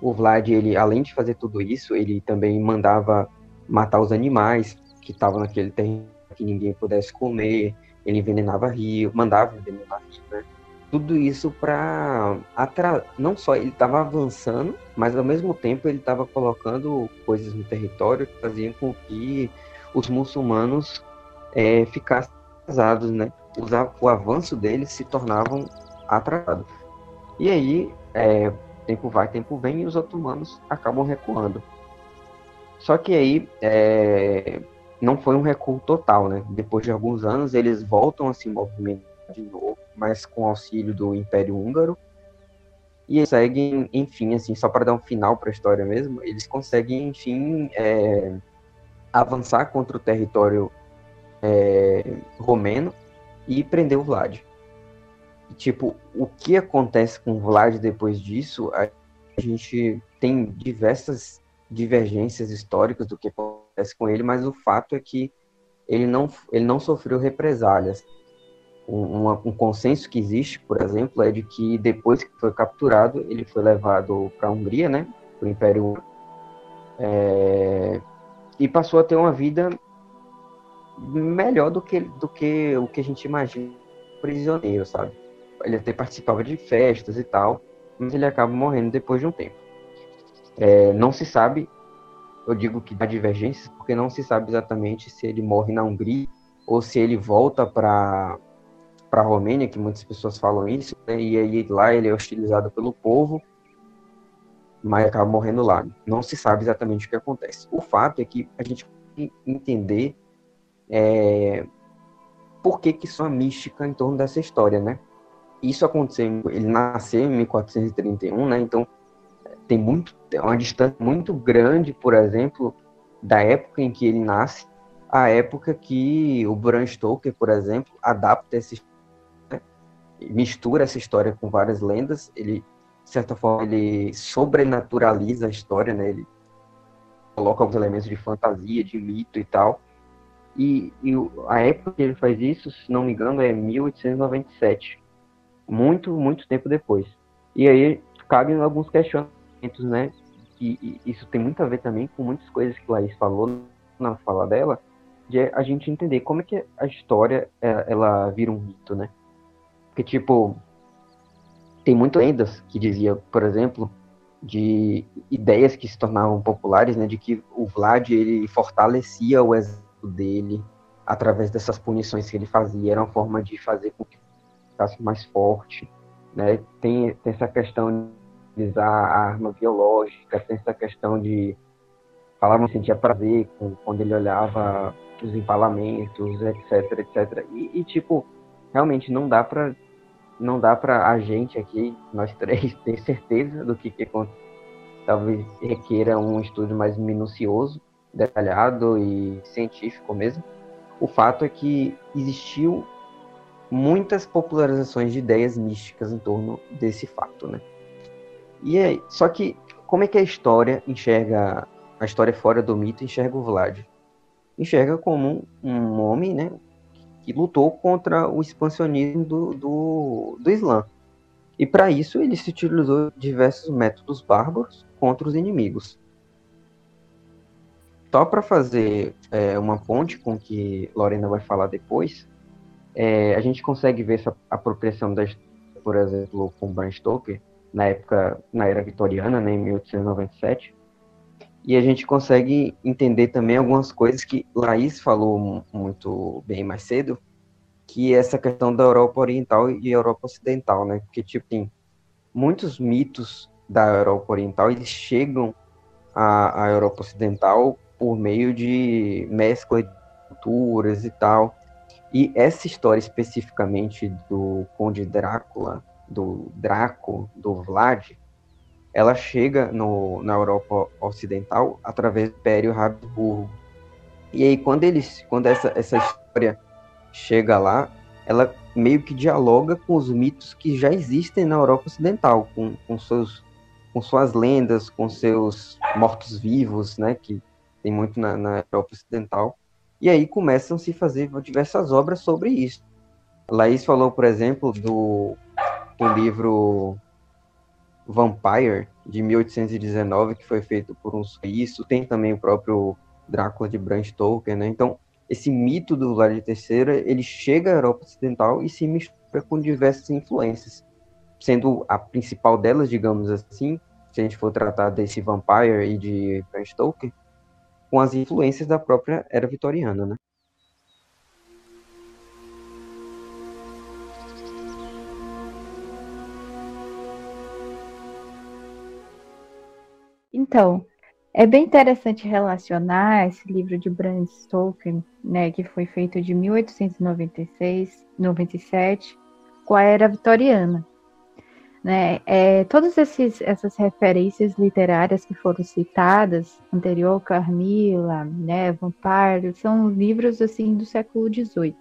O Vlad, ele, além de fazer tudo isso, ele também mandava matar os animais que estavam naquele terreno que ninguém pudesse comer, ele envenenava rio, mandava envenenar rio, né? Tudo isso para atra... não só ele estava avançando, mas ao mesmo tempo ele estava colocando coisas no território que faziam com que os muçulmanos é, ficassem atrasados, né? o avanço deles se tornavam atrasados. E aí, é, tempo vai, tempo vem, e os otomanos acabam recuando. Só que aí é, não foi um recuo total, né? Depois de alguns anos, eles voltam a se movimentar de novo, mas com auxílio do Império Húngaro. E eles conseguem, enfim, assim, só para dar um final para a história mesmo, eles conseguem, enfim, é, avançar contra o território é, romeno e prender o Vlad tipo, o que acontece com o Vlad depois disso, a gente tem diversas divergências históricas do que acontece com ele, mas o fato é que ele não, ele não sofreu represálias. Um, um consenso que existe, por exemplo, é de que depois que foi capturado, ele foi levado para a Hungria, né, para o Império é, e passou a ter uma vida melhor do que, do que o que a gente imagina prisioneiro, sabe? Ele até participava de festas e tal, mas ele acaba morrendo depois de um tempo. É, não se sabe, eu digo que há divergências, porque não se sabe exatamente se ele morre na Hungria ou se ele volta para para a Romênia, que muitas pessoas falam isso, né? e aí lá ele é hostilizado pelo povo, mas acaba morrendo lá. Não se sabe exatamente o que acontece. O fato é que a gente tem que entender é, por que, que é uma mística em torno dessa história, né? Isso aconteceu, ele nasceu em 1431, né? Então tem muito, tem uma distância muito grande, por exemplo, da época em que ele nasce à época que o Bram Stoker, por exemplo, adapta essa né? mistura essa história com várias lendas. Ele, de certa forma, ele sobrenaturaliza a história, né? Ele coloca alguns elementos de fantasia, de mito e tal. E, e a época que ele faz isso, se não me engano, é 1897 muito, muito tempo depois. E aí cabem alguns questionamentos, né? Que isso tem muito a ver também com muitas coisas que Laís falou na fala dela, de a gente entender como é que a história é, ela vira um mito, né? Porque, tipo, tem muitas lendas que dizia, por exemplo, de ideias que se tornavam populares, né? De que o Vlad, ele fortalecia o exército dele através dessas punições que ele fazia. Era uma forma de fazer com que ficasse mais forte. Né? Tem, tem essa questão de usar a arma biológica, tem essa questão de falavam que sentia prazer com, quando ele olhava os empalamentos, etc, etc. E, e tipo, realmente não dá para não dá para a gente aqui, nós três, ter certeza do que, que. Talvez requeira um estudo mais minucioso, detalhado e científico mesmo. O fato é que existiu muitas popularizações de ideias místicas em torno desse fato, né? E aí, só que como é que a história enxerga a história fora do mito enxerga o Vlad? Enxerga como um, homem, né, que lutou contra o expansionismo do, do, do Islã. E para isso ele se utilizou diversos métodos bárbaros contra os inimigos. Só para fazer é, uma ponte com o que Lorena vai falar depois, é, a gente consegue ver essa apropriação da por exemplo, com Bram Stoker, na época, na era vitoriana, né, em 1897, e a gente consegue entender também algumas coisas que Laís falou muito bem mais cedo, que é essa questão da Europa Oriental e Europa Ocidental, né? Porque, tipo, tem muitos mitos da Europa Oriental, eles chegam à, à Europa Ocidental por meio de mescla de culturas e tal. E essa história especificamente do Conde Drácula, do Draco, do Vlad, ela chega no, na Europa Ocidental através do Império Habsburgo. E aí quando eles, quando essa, essa história chega lá, ela meio que dialoga com os mitos que já existem na Europa Ocidental, com, com, seus, com suas lendas, com seus mortos-vivos, né, que tem muito na, na Europa Ocidental. E aí começam a se fazer diversas obras sobre isso. Laís falou, por exemplo, do, do livro Vampire, de 1819, que foi feito por um suíço. Tem também o próprio Drácula de Bram Stoker, né? Então, esse mito do Vlad III, ele chega à Europa Ocidental e se mistura com diversas influências, sendo a principal delas, digamos assim, se a gente for tratar desse Vampire e de Bram Stoker, com as influências da própria era vitoriana, né? Então, é bem interessante relacionar esse livro de Bram Stoker, né, que foi feito de 1896, 97, com a era vitoriana. Né? É, todas esses, essas referências literárias que foram citadas, anterior, Carmila, né, Vampire, são livros assim do século XVIII,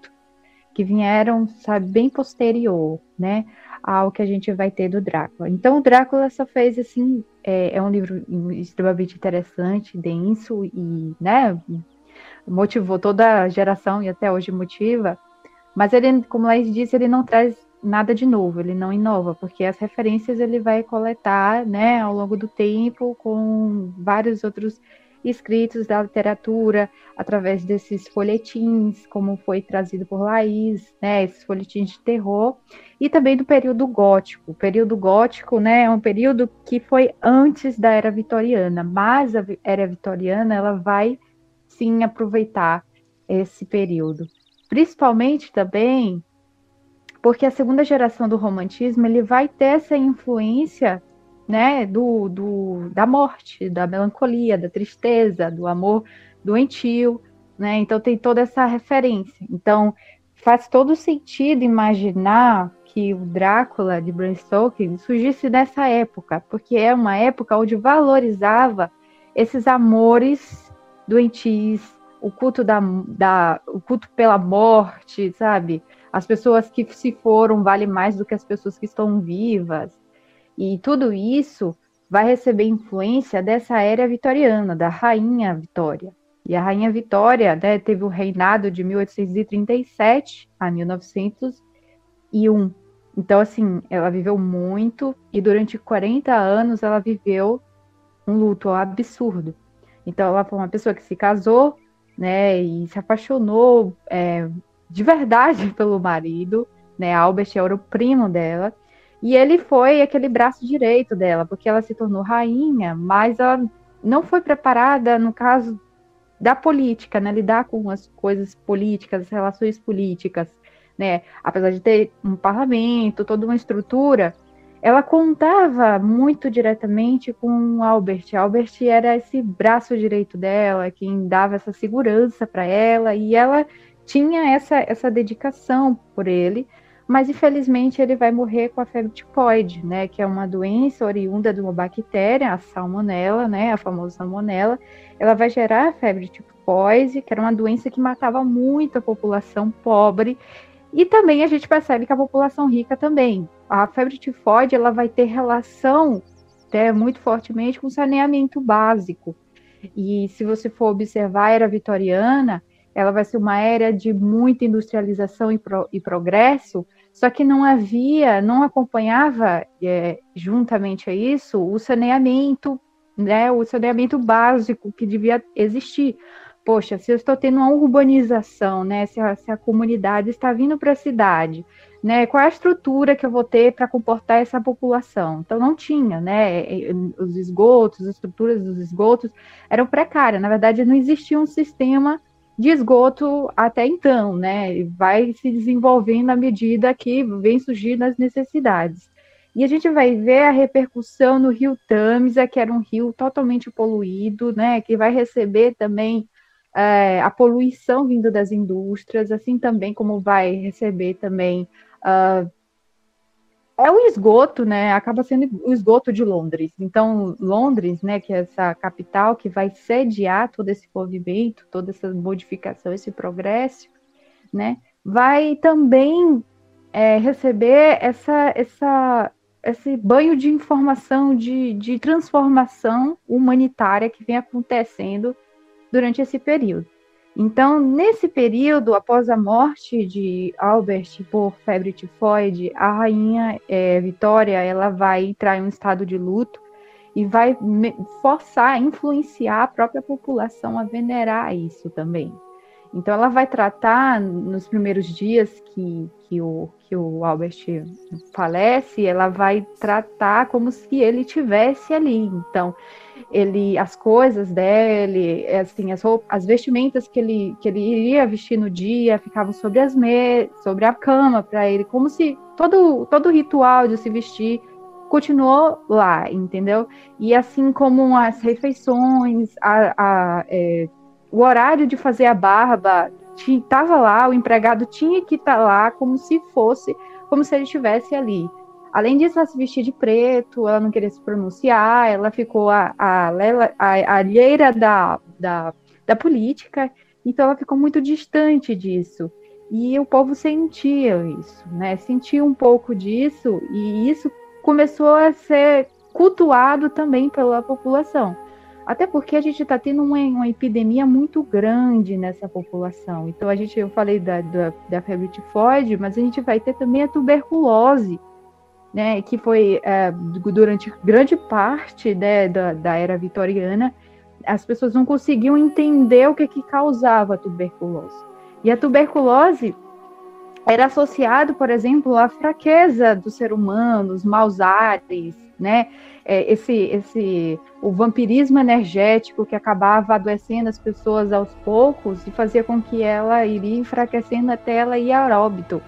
que vieram, sabe, bem posterior, né, ao que a gente vai ter do Drácula. Então, o Drácula só fez assim, é, é um livro extremamente interessante, denso e, né, motivou toda a geração e até hoje motiva. Mas ele, como Laís disse, ele não traz nada de novo, ele não inova, porque as referências ele vai coletar, né, ao longo do tempo com vários outros escritos da literatura, através desses folhetins, como foi trazido por Laís, né, esses folhetins de terror, e também do período gótico. O período gótico, né, é um período que foi antes da era vitoriana, mas a era vitoriana, ela vai sim aproveitar esse período. Principalmente também porque a segunda geração do romantismo ele vai ter essa influência né, do, do, da morte, da melancolia, da tristeza, do amor doentio, né? Então tem toda essa referência. Então faz todo sentido imaginar que o Drácula de Bram Stoker surgisse nessa época, porque é uma época onde valorizava esses amores doentios, o culto da, da o culto pela morte, sabe? As pessoas que se foram valem mais do que as pessoas que estão vivas. E tudo isso vai receber influência dessa era vitoriana, da rainha Vitória. E a rainha Vitória né, teve o reinado de 1837 a 1901. Então, assim, ela viveu muito e durante 40 anos ela viveu um luto absurdo. Então, ela foi uma pessoa que se casou, né, e se apaixonou é, de verdade pelo marido, né? Albert era o primo dela. E ele foi aquele braço direito dela, porque ela se tornou rainha, mas ela não foi preparada no caso da política, né? Lidar com as coisas políticas, as relações políticas, né? Apesar de ter um parlamento, toda uma estrutura, ela contava muito diretamente com Albert. Albert era esse braço direito dela, quem dava essa segurança para ela, e ela tinha essa, essa dedicação por ele, mas infelizmente ele vai morrer com a febre tipoide, né, que é uma doença oriunda de uma bactéria, a salmonela, né, a famosa salmonela. Ela vai gerar a febre tipoide, que era uma doença que matava muito a população pobre. E também a gente percebe que a população rica também. A febre tifoide ela vai ter relação né, muito fortemente com saneamento básico. E se você for observar a era vitoriana, ela vai ser uma era de muita industrialização e, pro, e progresso, Só que não havia, não acompanhava é, juntamente a isso o saneamento, né, o saneamento básico que devia existir. Poxa, se eu estou tendo uma urbanização, né, se a, se a comunidade está vindo para a cidade, né, qual é a estrutura que eu vou ter para comportar essa população? Então não tinha, né, os esgotos, as estruturas dos esgotos eram precárias. Na verdade, não existia um sistema de esgoto até então, né? Vai se desenvolvendo à medida que vem surgindo as necessidades. E a gente vai ver a repercussão no rio Tamisa, que era um rio totalmente poluído, né? Que vai receber também é, a poluição vindo das indústrias, assim também como vai receber também uh, é o esgoto, né? Acaba sendo o esgoto de Londres. Então, Londres, né, que é essa capital que vai sediar todo esse movimento, toda essa modificação, esse progresso, né, vai também é, receber essa, essa, esse banho de informação, de, de transformação humanitária que vem acontecendo durante esse período. Então, nesse período, após a morte de Albert por febre tifoide, a rainha é, Vitória ela vai entrar em um estado de luto e vai forçar, influenciar a própria população a venerar isso também. Então, ela vai tratar, nos primeiros dias que, que, o, que o Albert falece, ela vai tratar como se ele tivesse ali. Então, ele as coisas dele, assim, as, roupas, as vestimentas que ele, que ele iria vestir no dia ficavam sobre as me sobre a cama para ele, como se todo todo o ritual de se vestir continuou lá, entendeu? E assim como as refeições, a, a é, o horário de fazer a barba estava lá, o empregado tinha que estar tá lá como se fosse, como se ele estivesse ali. Além disso, ela se vestia de preto, ela não queria se pronunciar, ela ficou a, a, a, alheira da, da, da política, então ela ficou muito distante disso. E o povo sentia isso, né? Sentia um pouco disso, e isso começou a ser cultuado também pela população. Até porque a gente está tendo uma, uma, epidemia muito grande nessa população. Então, a gente, eu falei da, da, da febre tifoide, mas a gente vai ter também a tuberculose, né, que foi é, durante grande parte né, da, da, era vitoriana, as pessoas não conseguiam entender o que, que causava a tuberculose. E a tuberculose era associado, por exemplo, à fraqueza do ser humano, os maus ares, né? É, esse, esse, o vampirismo energético que acabava adoecendo as pessoas aos poucos e fazia com que ela iria enfraquecendo até ela ir a óbito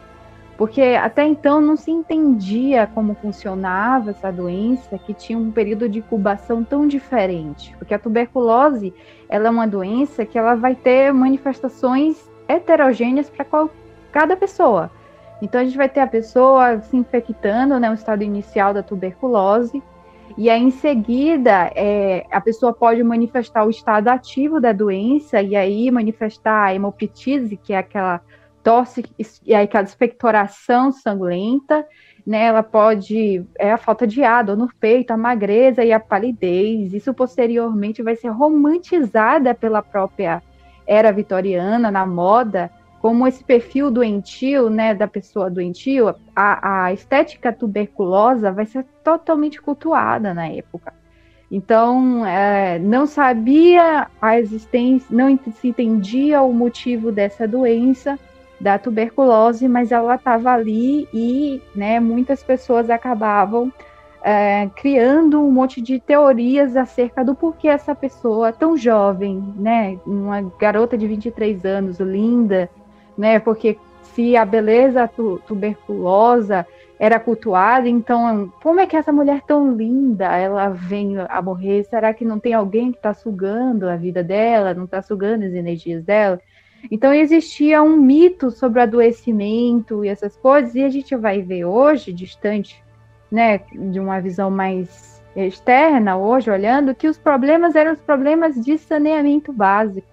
porque até então não se entendia como funcionava essa doença, que tinha um período de incubação tão diferente, porque a tuberculose ela é uma doença que ela vai ter manifestações heterogêneas para cada pessoa. Então a gente vai ter a pessoa se infectando, né, o estado inicial da tuberculose, e aí em seguida é, a pessoa pode manifestar o estado ativo da doença e aí manifestar a hemoptise, que é aquela tosse e aí aquela expectoração sanguinolenta, né, ela pode, é a falta de ar, dor no peito, a magreza e a palidez, isso posteriormente vai ser romantizada pela própria era vitoriana, na moda, como esse perfil doentio, né, da pessoa doentio, a, a estética tuberculosa vai ser totalmente cultuada na época. Então, é, não sabia a existência, não se entendia o motivo dessa doença, da tuberculose, mas ela estava ali e né, muitas pessoas acabavam é, criando um monte de teorias acerca do porquê essa pessoa tão jovem, né, uma garota de 23 anos, linda, né, porque se a beleza tu, tuberculosa era cultuada, então como é que essa mulher tão linda ela vem a morrer? Será que não tem alguém que está sugando a vida dela, não está sugando as energias dela? Então existia um mito sobre adoecimento e essas coisas, e a gente vai ver hoje, distante, né, de uma visão mais externa, hoje olhando, que os problemas eram os problemas de saneamento básico,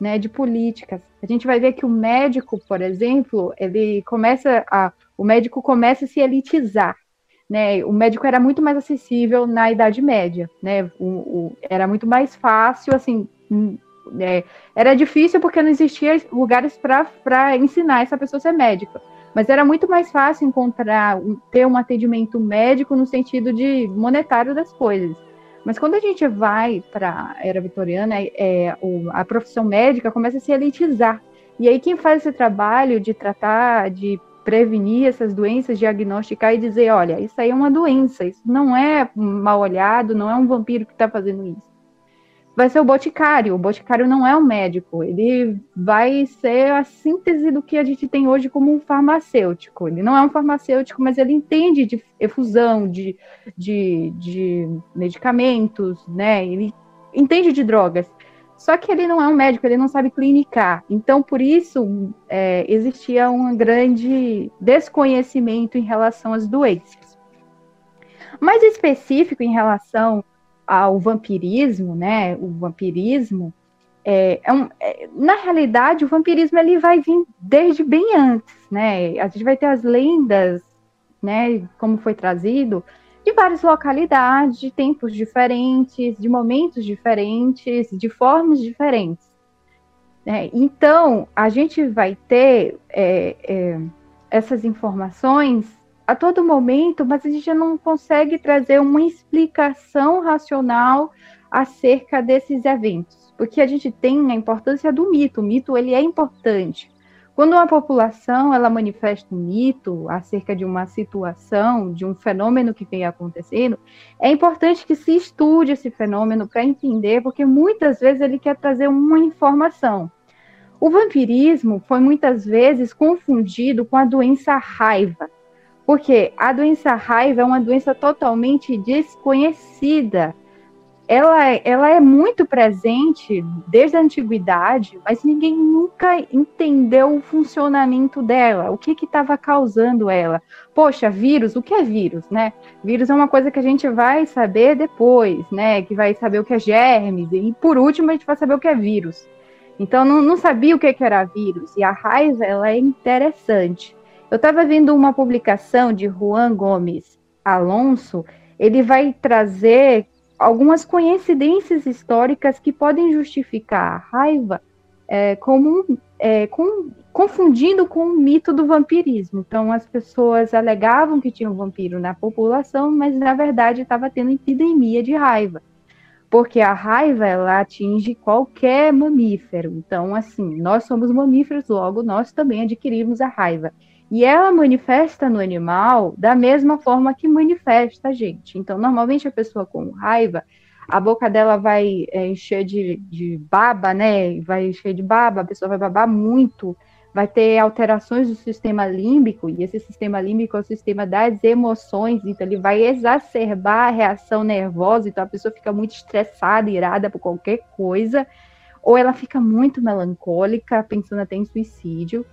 né, de políticas. A gente vai ver que o médico, por exemplo, ele começa a, o médico começa a se elitizar, né? O médico era muito mais acessível na Idade Média, né? O, o, era muito mais fácil, assim, é, era difícil porque não existia lugares para ensinar essa pessoa a ser médica. Mas era muito mais fácil encontrar, ter um atendimento médico no sentido de monetário das coisas. Mas quando a gente vai para a era vitoriana, é, a profissão médica começa a se elitizar. E aí quem faz esse trabalho de tratar, de prevenir essas doenças, diagnosticar e dizer, olha, isso aí é uma doença, isso não é mal olhado, não é um vampiro que está fazendo isso vai ser o boticário. O boticário não é um médico, ele vai ser a síntese do que a gente tem hoje como um farmacêutico. Ele não é um farmacêutico, mas ele entende de efusão, de, de, de medicamentos, né? Ele entende de drogas. Só que ele não é um médico, ele não sabe clinicar. Então, por isso, é, existia um grande desconhecimento em relação às doenças. Mais específico em relação ao vampirismo, né? O vampirismo é, é, um, é, na realidade o vampirismo ele vai vir desde bem antes, né? A gente vai ter as lendas, né? Como foi trazido de várias localidades, de tempos diferentes, de momentos diferentes, de formas diferentes. Né? Então a gente vai ter é, é essas informações a todo momento, mas a gente não consegue trazer uma explicação racional acerca desses eventos, porque a gente tem a importância do mito. O mito ele é importante. Quando uma população ela manifesta um mito acerca de uma situação, de um fenômeno que vem acontecendo, é importante que se estude esse fenômeno para entender, porque muitas vezes ele quer trazer uma informação. O vampirismo foi muitas vezes confundido com a doença raiva. Porque a doença raiva é uma doença totalmente desconhecida. Ela, ela é muito presente desde a antiguidade, mas ninguém nunca entendeu o funcionamento dela, o que estava causando ela. Poxa, vírus, o que é vírus, né? Vírus é uma coisa que a gente vai saber depois, né? Que vai saber o que é germes, e por último a gente vai saber o que é vírus. Então não, não sabia o que, que era vírus. E a raiva ela é interessante. Eu estava vendo uma publicação de Juan Gomes Alonso, ele vai trazer algumas coincidências históricas que podem justificar a raiva é, como é, com, confundindo com o mito do vampirismo. Então, as pessoas alegavam que tinha um vampiro na população, mas na verdade estava tendo epidemia de raiva. Porque a raiva ela atinge qualquer mamífero. Então, assim, nós somos mamíferos, logo nós também adquirimos a raiva. E ela manifesta no animal da mesma forma que manifesta a gente. Então, normalmente a pessoa com raiva, a boca dela vai é, encher de, de baba, né? Vai encher de baba, a pessoa vai babar muito, vai ter alterações do sistema límbico, e esse sistema límbico é o sistema das emoções, então ele vai exacerbar a reação nervosa, então a pessoa fica muito estressada, irada por qualquer coisa, ou ela fica muito melancólica, pensando até em suicídio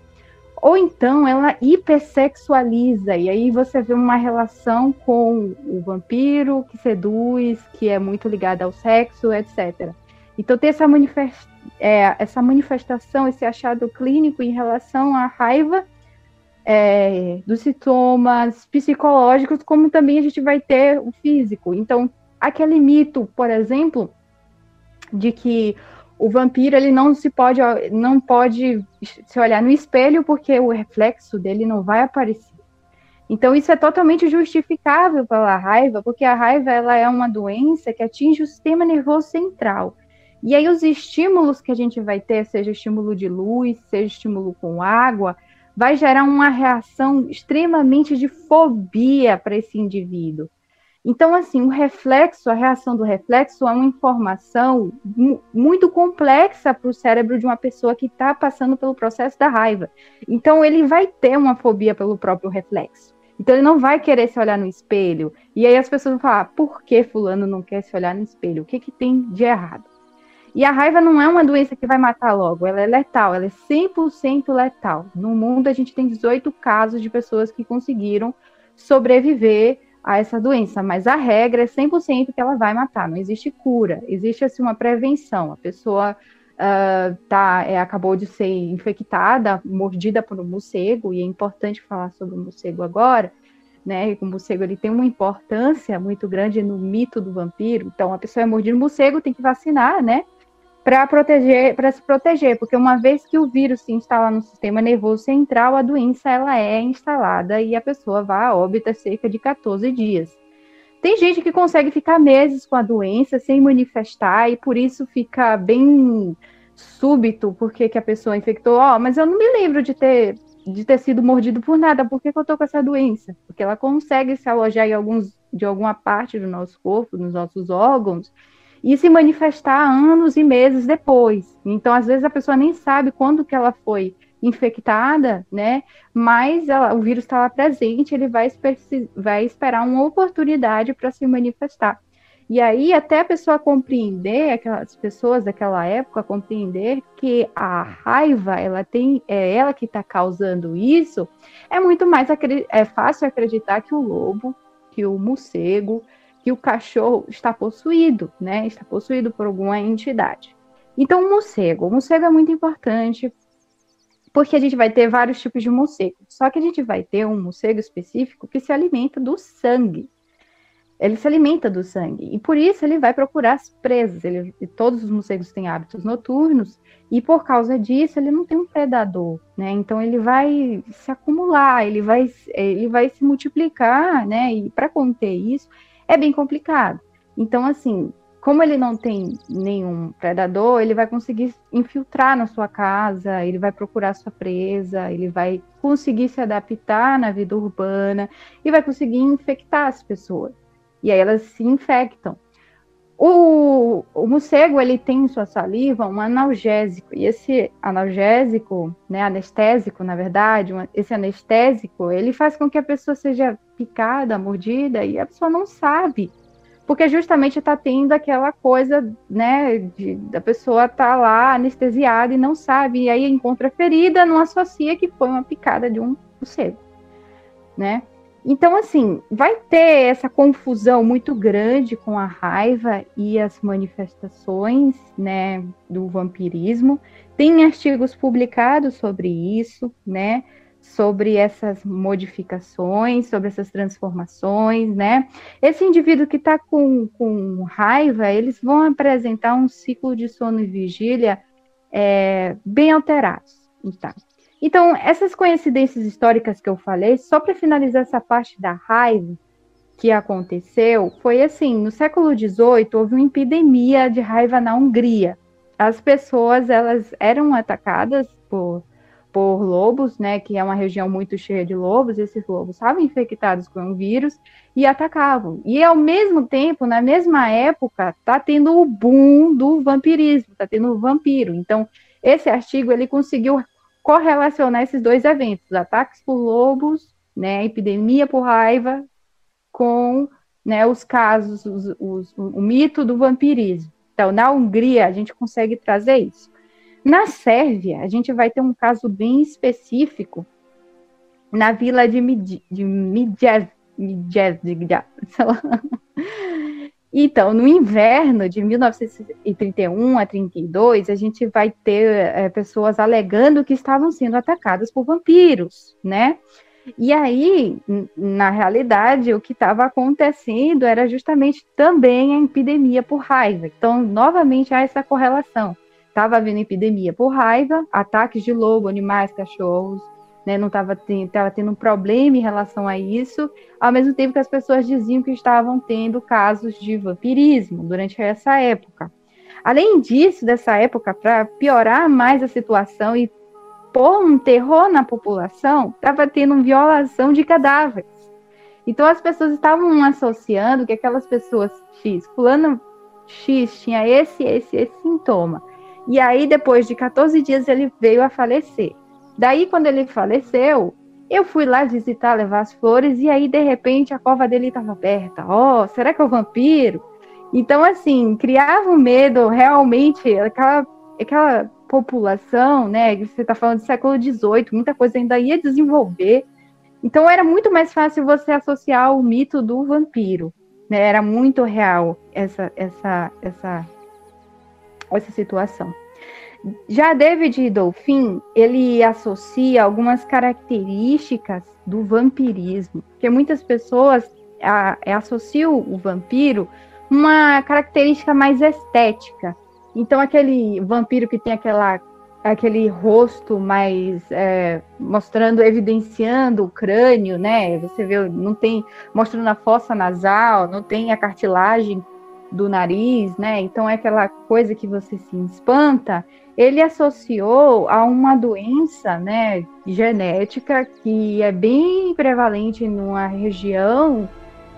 ou então ela hipersexualiza, e aí você vê uma relação com o vampiro que seduz, que é muito ligada ao sexo, etc. Então tem essa, manifest é, essa manifestação, esse achado clínico em relação à raiva é, dos sintomas psicológicos, como também a gente vai ter o físico. Então, aquele mito, por exemplo, de que o vampiro ele não se pode não pode se olhar no espelho porque o reflexo dele não vai aparecer. Então isso é totalmente justificável pela raiva, porque a raiva ela é uma doença que atinge o sistema nervoso central. E aí os estímulos que a gente vai ter, seja estímulo de luz, seja estímulo com água, vai gerar uma reação extremamente de fobia para esse indivíduo. Então, assim, o reflexo, a reação do reflexo é uma informação muito complexa para o cérebro de uma pessoa que está passando pelo processo da raiva. Então, ele vai ter uma fobia pelo próprio reflexo. Então, ele não vai querer se olhar no espelho. E aí as pessoas vão falar: por que Fulano não quer se olhar no espelho? O que, que tem de errado? E a raiva não é uma doença que vai matar logo, ela é letal, ela é 100% letal. No mundo, a gente tem 18 casos de pessoas que conseguiram sobreviver a essa doença, mas a regra é 100% que ela vai matar, não existe cura, existe assim uma prevenção. A pessoa uh, tá, é, acabou de ser infectada, mordida por um morcego, e é importante falar sobre o morcego agora, né? O morcego ele tem uma importância muito grande no mito do vampiro. Então, a pessoa é mordida um morcego, tem que vacinar, né? Para proteger, para se proteger, porque uma vez que o vírus se instala no sistema nervoso central, a doença ela é instalada e a pessoa vai a óbito cerca de 14 dias. Tem gente que consegue ficar meses com a doença sem manifestar e por isso fica bem súbito porque que a pessoa infectou. Oh, mas eu não me lembro de ter de ter sido mordido por nada. Por que, que eu tô com essa doença? Porque ela consegue se alojar em alguns de alguma parte do nosso corpo, nos nossos órgãos e se manifestar anos e meses depois. Então, às vezes, a pessoa nem sabe quando que ela foi infectada, né? Mas ela, o vírus está lá presente, ele vai, vai esperar uma oportunidade para se manifestar. E aí, até a pessoa compreender, aquelas pessoas daquela época compreender que a raiva, ela tem, é ela que está causando isso, é muito mais é fácil acreditar que o lobo, que o morcego, que o cachorro está possuído, né? Está possuído por alguma entidade. Então, o morcego. O morcego é muito importante porque a gente vai ter vários tipos de morcego. Só que a gente vai ter um morcego específico que se alimenta do sangue. Ele se alimenta do sangue e por isso ele vai procurar as presas. Ele, todos os morcegos têm hábitos noturnos e por causa disso ele não tem um predador, né? Então ele vai se acumular, ele vai, ele vai se multiplicar, né? E para conter isso, é bem complicado. Então, assim, como ele não tem nenhum predador, ele vai conseguir infiltrar na sua casa, ele vai procurar sua presa, ele vai conseguir se adaptar na vida urbana e vai conseguir infectar as pessoas. E aí elas se infectam. O, o morcego, ele tem em sua saliva um analgésico, e esse analgésico, né, anestésico, na verdade, esse anestésico, ele faz com que a pessoa seja picada, mordida, e a pessoa não sabe, porque justamente está tendo aquela coisa, né, de, da pessoa tá lá anestesiada e não sabe, e aí encontra ferida, não associa que foi uma picada de um morcego, né? Então, assim, vai ter essa confusão muito grande com a raiva e as manifestações, né, do vampirismo. Tem artigos publicados sobre isso, né, sobre essas modificações, sobre essas transformações, né? Esse indivíduo que está com, com raiva, eles vão apresentar um ciclo de sono e vigília é, bem alterados. Então, então, essas coincidências históricas que eu falei, só para finalizar essa parte da raiva que aconteceu, foi assim: no século XVIII houve uma epidemia de raiva na Hungria. As pessoas elas eram atacadas por, por lobos, né, que é uma região muito cheia de lobos. Esses lobos estavam infectados com um vírus e atacavam. E ao mesmo tempo, na mesma época, tá tendo o boom do vampirismo, tá tendo o vampiro. Então, esse artigo ele conseguiu correlacionar esses dois eventos, ataques por lobos, né, epidemia por raiva, com né, os casos, os, os, o mito do vampirismo. Então, na Hungria, a gente consegue trazer isso. Na Sérvia, a gente vai ter um caso bem específico na vila de, Mid de Midjev, Midjev, Então, no inverno de 1931 a 32, a gente vai ter é, pessoas alegando que estavam sendo atacadas por vampiros, né? E aí, na realidade, o que estava acontecendo era justamente também a epidemia por raiva. Então, novamente há essa correlação. Estava havendo epidemia por raiva, ataques de lobo, animais, cachorros, né, não estava tendo, um problema em relação a isso, ao mesmo tempo que as pessoas diziam que estavam tendo casos de vampirismo durante essa época. Além disso, dessa época, para piorar mais a situação e pôr um terror na população, estava tendo violação de cadáveres. Então as pessoas estavam associando que aquelas pessoas X, fulano X tinha esse, esse, esse sintoma. E aí, depois de 14 dias, ele veio a falecer. Daí, quando ele faleceu, eu fui lá visitar, levar as flores, e aí, de repente, a cova dele estava aberta. Ó, oh, será que é o vampiro? Então, assim, criava um medo realmente, aquela, aquela população, né? Você está falando do século XVIII, muita coisa ainda ia desenvolver. Então, era muito mais fácil você associar o mito do vampiro. Né? Era muito real essa, essa, essa, essa situação. Já David Dolphin, ele associa algumas características do vampirismo, que muitas pessoas a, a, associam o vampiro uma característica mais estética. Então aquele vampiro que tem aquela aquele rosto mais é, mostrando, evidenciando o crânio, né? Você vê, não tem mostrando a fossa nasal, não tem a cartilagem do nariz, né? Então é aquela coisa que você se espanta. Ele associou a uma doença, né, genética que é bem prevalente numa região,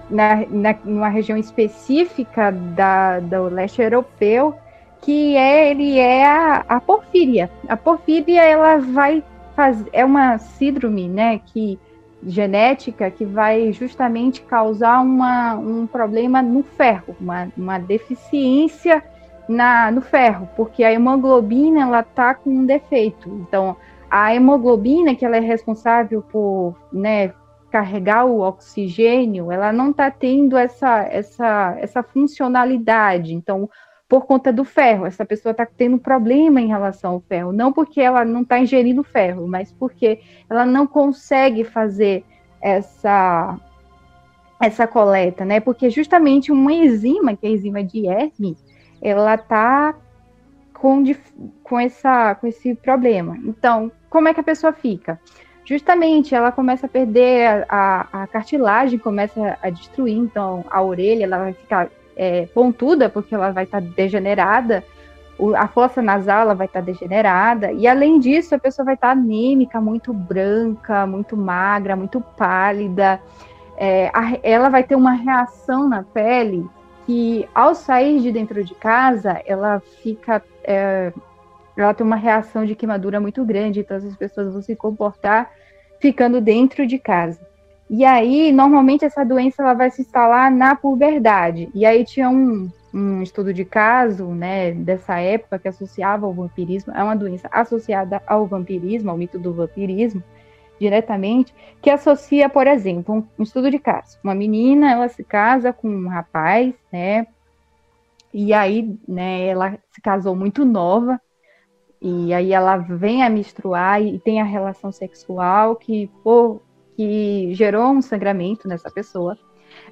na, na numa região específica da, do leste europeu, que é ele é a, a porfíria. A porfíria ela vai fazer é uma síndrome, né, que genética que vai justamente causar uma, um problema no ferro, uma, uma deficiência na, no ferro, porque a hemoglobina ela tá com um defeito. Então, a hemoglobina que ela é responsável por, né, carregar o oxigênio, ela não está tendo essa, essa, essa funcionalidade. Então, por conta do ferro. Essa pessoa está tendo problema em relação ao ferro, não porque ela não está ingerindo ferro, mas porque ela não consegue fazer essa essa coleta, né? Porque justamente uma enzima, que é a enzima de Hermes, ela tá com, com, essa, com esse problema. Então, como é que a pessoa fica? Justamente, ela começa a perder a, a, a cartilagem, começa a destruir, então a orelha ela vai ficar é, pontuda, porque ela vai estar tá degenerada, o, a fossa nasal ela vai estar tá degenerada, e além disso, a pessoa vai estar tá anêmica, muito branca, muito magra, muito pálida. É, a, ela vai ter uma reação na pele que, ao sair de dentro de casa, ela fica. É, ela tem uma reação de queimadura muito grande, então as pessoas vão se comportar ficando dentro de casa. E aí, normalmente, essa doença ela vai se instalar na puberdade. E aí tinha um, um estudo de caso, né, dessa época que associava ao vampirismo, é uma doença associada ao vampirismo, ao mito do vampirismo, diretamente, que associa, por exemplo, um, estudo de caso. Uma menina, ela se casa com um rapaz, né, e aí, né, ela se casou muito nova, e aí ela vem a menstruar e tem a relação sexual que, por que gerou um sangramento nessa pessoa.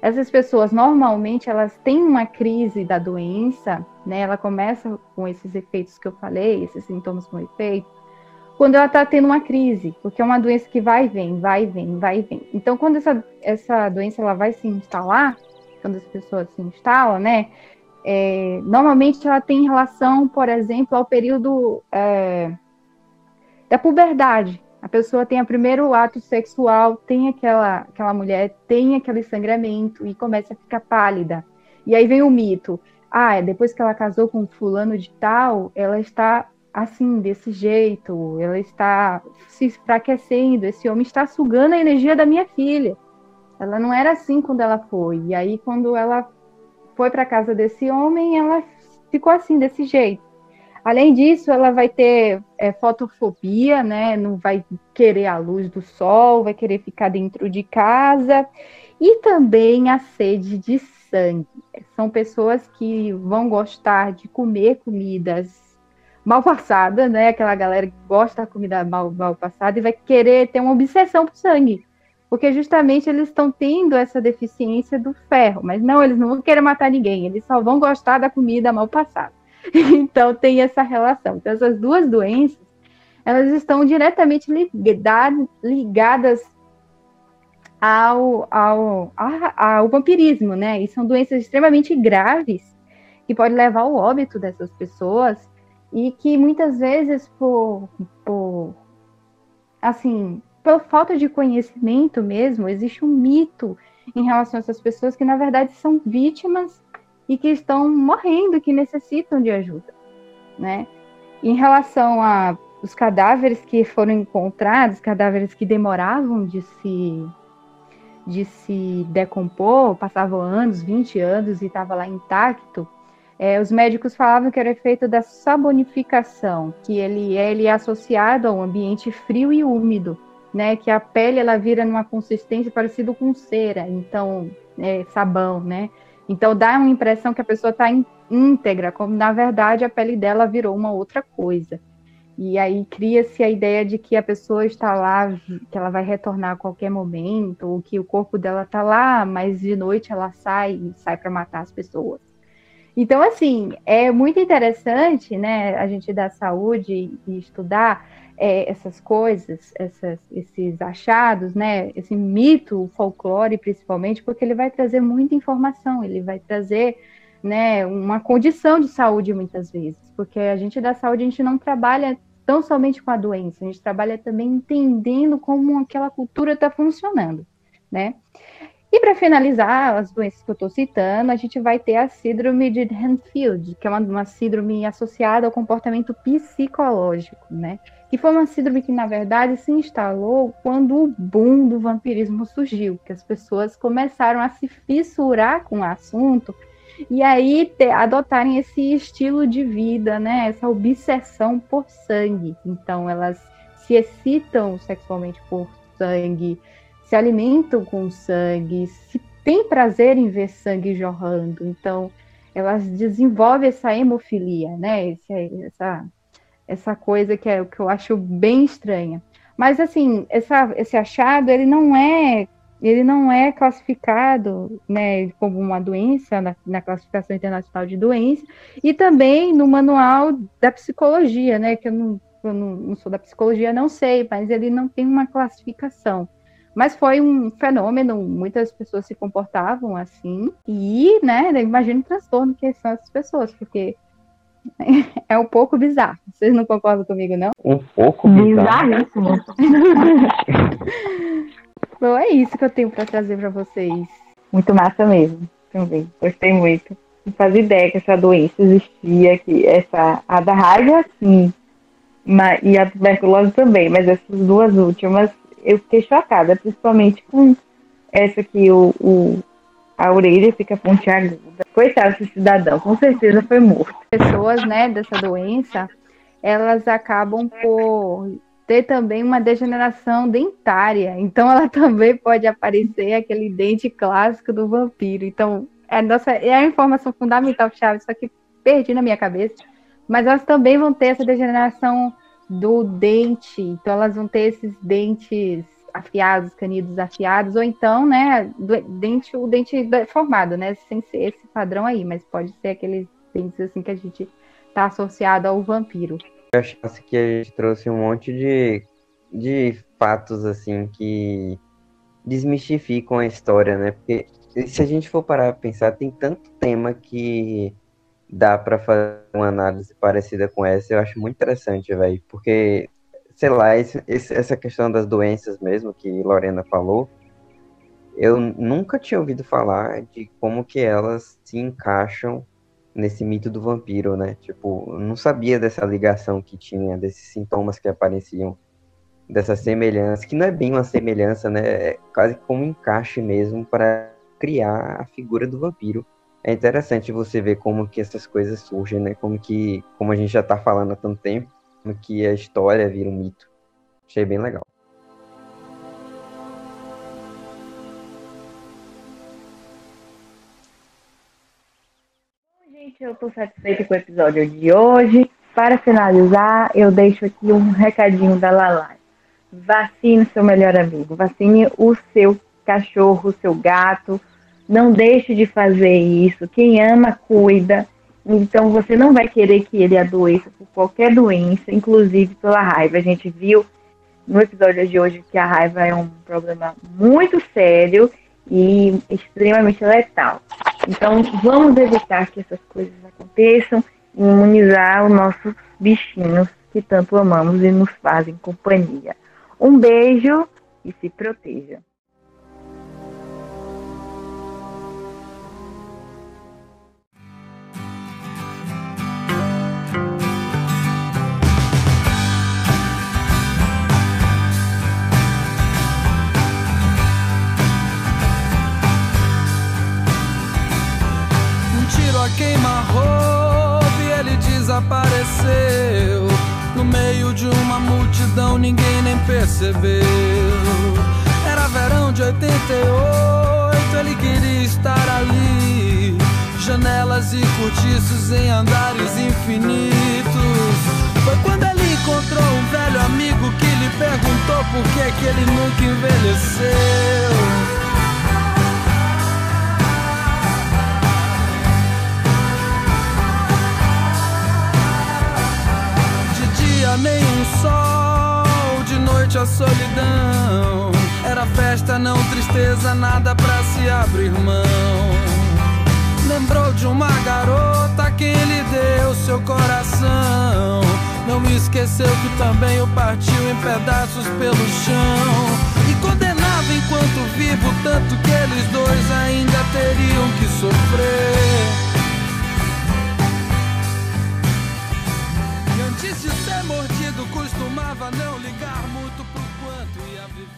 Essas pessoas normalmente elas têm uma crise da doença, né? Ela começa com esses efeitos que eu falei, esses sintomas com efeito, quando ela está tendo uma crise, porque é uma doença que vai e vem, vai e vem, vai e vem. Então, quando essa, essa doença ela vai se instalar, quando as pessoas se instalam, né? É, normalmente ela tem relação, por exemplo, ao período é, da puberdade, a pessoa tem o primeiro ato sexual, tem aquela, aquela mulher, tem aquele sangramento e começa a ficar pálida. E aí vem o mito. Ah, depois que ela casou com fulano de tal, ela está assim, desse jeito, ela está se enfraquecendo, esse homem está sugando a energia da minha filha. Ela não era assim quando ela foi. E aí, quando ela foi para casa desse homem, ela ficou assim, desse jeito. Além disso, ela vai ter é, fotofobia, né? Não vai querer a luz do sol, vai querer ficar dentro de casa. E também a sede de sangue. São pessoas que vão gostar de comer comidas mal passadas, né? Aquela galera que gosta da comida mal, mal passada e vai querer ter uma obsessão por sangue. Porque justamente eles estão tendo essa deficiência do ferro. Mas não, eles não vão querer matar ninguém, eles só vão gostar da comida mal passada. Então tem essa relação. Então essas duas doenças, elas estão diretamente ligadas ao, ao, ao vampirismo, né? E são doenças extremamente graves que podem levar ao óbito dessas pessoas e que muitas vezes por, por assim, pela falta de conhecimento mesmo, existe um mito em relação a essas pessoas que na verdade são vítimas e que estão morrendo, que necessitam de ajuda, né? Em relação a os cadáveres que foram encontrados, cadáveres que demoravam de se de se decompor, passavam anos, 20 anos e estava lá intacto, é, os médicos falavam que era efeito da sabonificação, que ele, ele é associado a um ambiente frio e úmido, né? Que a pele ela vira numa consistência parecida com cera, então é, sabão, né? Então dá uma impressão que a pessoa está íntegra, como na verdade a pele dela virou uma outra coisa. E aí cria-se a ideia de que a pessoa está lá, que ela vai retornar a qualquer momento, ou que o corpo dela está lá, mas de noite ela sai e sai para matar as pessoas. Então, assim, é muito interessante, né, a gente da saúde e estudar é, essas coisas, essas, esses achados, né, esse mito, o folclore principalmente, porque ele vai trazer muita informação, ele vai trazer né, uma condição de saúde muitas vezes, porque a gente da saúde a gente não trabalha tão somente com a doença, a gente trabalha também entendendo como aquela cultura está funcionando, né? E para finalizar as doenças que eu estou citando, a gente vai ter a síndrome de Hanfield, que é uma, uma síndrome associada ao comportamento psicológico, né? Que foi uma síndrome que, na verdade, se instalou quando o boom do vampirismo surgiu, que as pessoas começaram a se fissurar com o assunto e aí adotarem esse estilo de vida, né? Essa obsessão por sangue. Então elas se excitam sexualmente por sangue, se alimentam com sangue, se têm prazer em ver sangue jorrando. Então elas desenvolvem essa hemofilia, né? Esse, essa essa coisa que é o que eu acho bem estranha. Mas assim, essa, esse achado ele não é ele não é classificado né, como uma doença na, na, classificação internacional de doença e também no manual da psicologia, né, que eu não, eu não, não sou da psicologia, não sei, mas ele não tem uma classificação. Mas foi um fenômeno, muitas pessoas se comportavam assim, e, né, imagina o transtorno que são essas pessoas, porque é um pouco bizarro. Vocês não concordam comigo, não? Um pouco bizarro. Bizarríssimo. Bom, é isso que eu tenho para trazer para vocês. Muito massa mesmo, também. Gostei muito. Não fazia ideia que essa doença existia, que essa, a da raiva, sim, e a tuberculose também, mas essas duas últimas eu fiquei chocada, principalmente com essa que o, o a orelha fica pontiaguda. Coitado desse cidadão, com certeza foi morto. Pessoas, né, dessa doença, elas acabam por ter também uma degeneração dentária. Então, ela também pode aparecer aquele dente clássico do vampiro. Então, é, nossa, é a informação fundamental, Chaves, só que perdi na minha cabeça. Mas elas também vão ter essa degeneração do dente. Então, elas vão ter esses dentes afiados, canidos afiados, ou então, né, dente, o dente deformado, né, sem ser esse padrão aí, mas pode ser aqueles dentes assim que a gente está associado ao vampiro. Eu acho que a gente trouxe um monte de, de fatos, assim, que desmistificam a história, né? Porque se a gente for parar pra pensar, tem tanto tema que dá para fazer uma análise parecida com essa. Eu acho muito interessante, velho, porque, sei lá, esse, esse, essa questão das doenças mesmo que Lorena falou, eu nunca tinha ouvido falar de como que elas se encaixam nesse mito do vampiro, né? Tipo, não sabia dessa ligação que tinha, desses sintomas que apareciam, dessa semelhança, que não é bem uma semelhança, né? É quase como um encaixe mesmo para criar a figura do vampiro. É interessante você ver como que essas coisas surgem, né? Como que, como a gente já está falando há tanto tempo, como que a história vira um mito. Achei bem legal. gente, eu estou satisfeita com o episódio de hoje. Para finalizar, eu deixo aqui um recadinho da Lalai. Vacine seu melhor amigo, vacine o seu cachorro, o seu gato. Não deixe de fazer isso. Quem ama, cuida. Então você não vai querer que ele adoeça por qualquer doença, inclusive pela raiva. A gente viu no episódio de hoje que a raiva é um problema muito sério e extremamente letal. Então, vamos evitar que essas coisas aconteçam e imunizar os nossos bichinhos que tanto amamos e nos fazem companhia. Um beijo e se proteja. Queima-roupa e ele desapareceu. No meio de uma multidão ninguém nem percebeu. Era verão de 88, ele queria estar ali. Janelas e cortiços em andares infinitos. Foi quando ele encontrou um velho amigo que lhe perguntou por que, que ele nunca envelheceu. Noite a solidão. Era festa, não tristeza, nada pra se abrir mão. Lembrou de uma garota a quem ele deu seu coração. Não me esqueceu que também o partiu em pedaços pelo chão. E condenava enquanto vivo, tanto que eles dois ainda teriam que sofrer. mordido costumava não ligar muito pro quanto ia viver.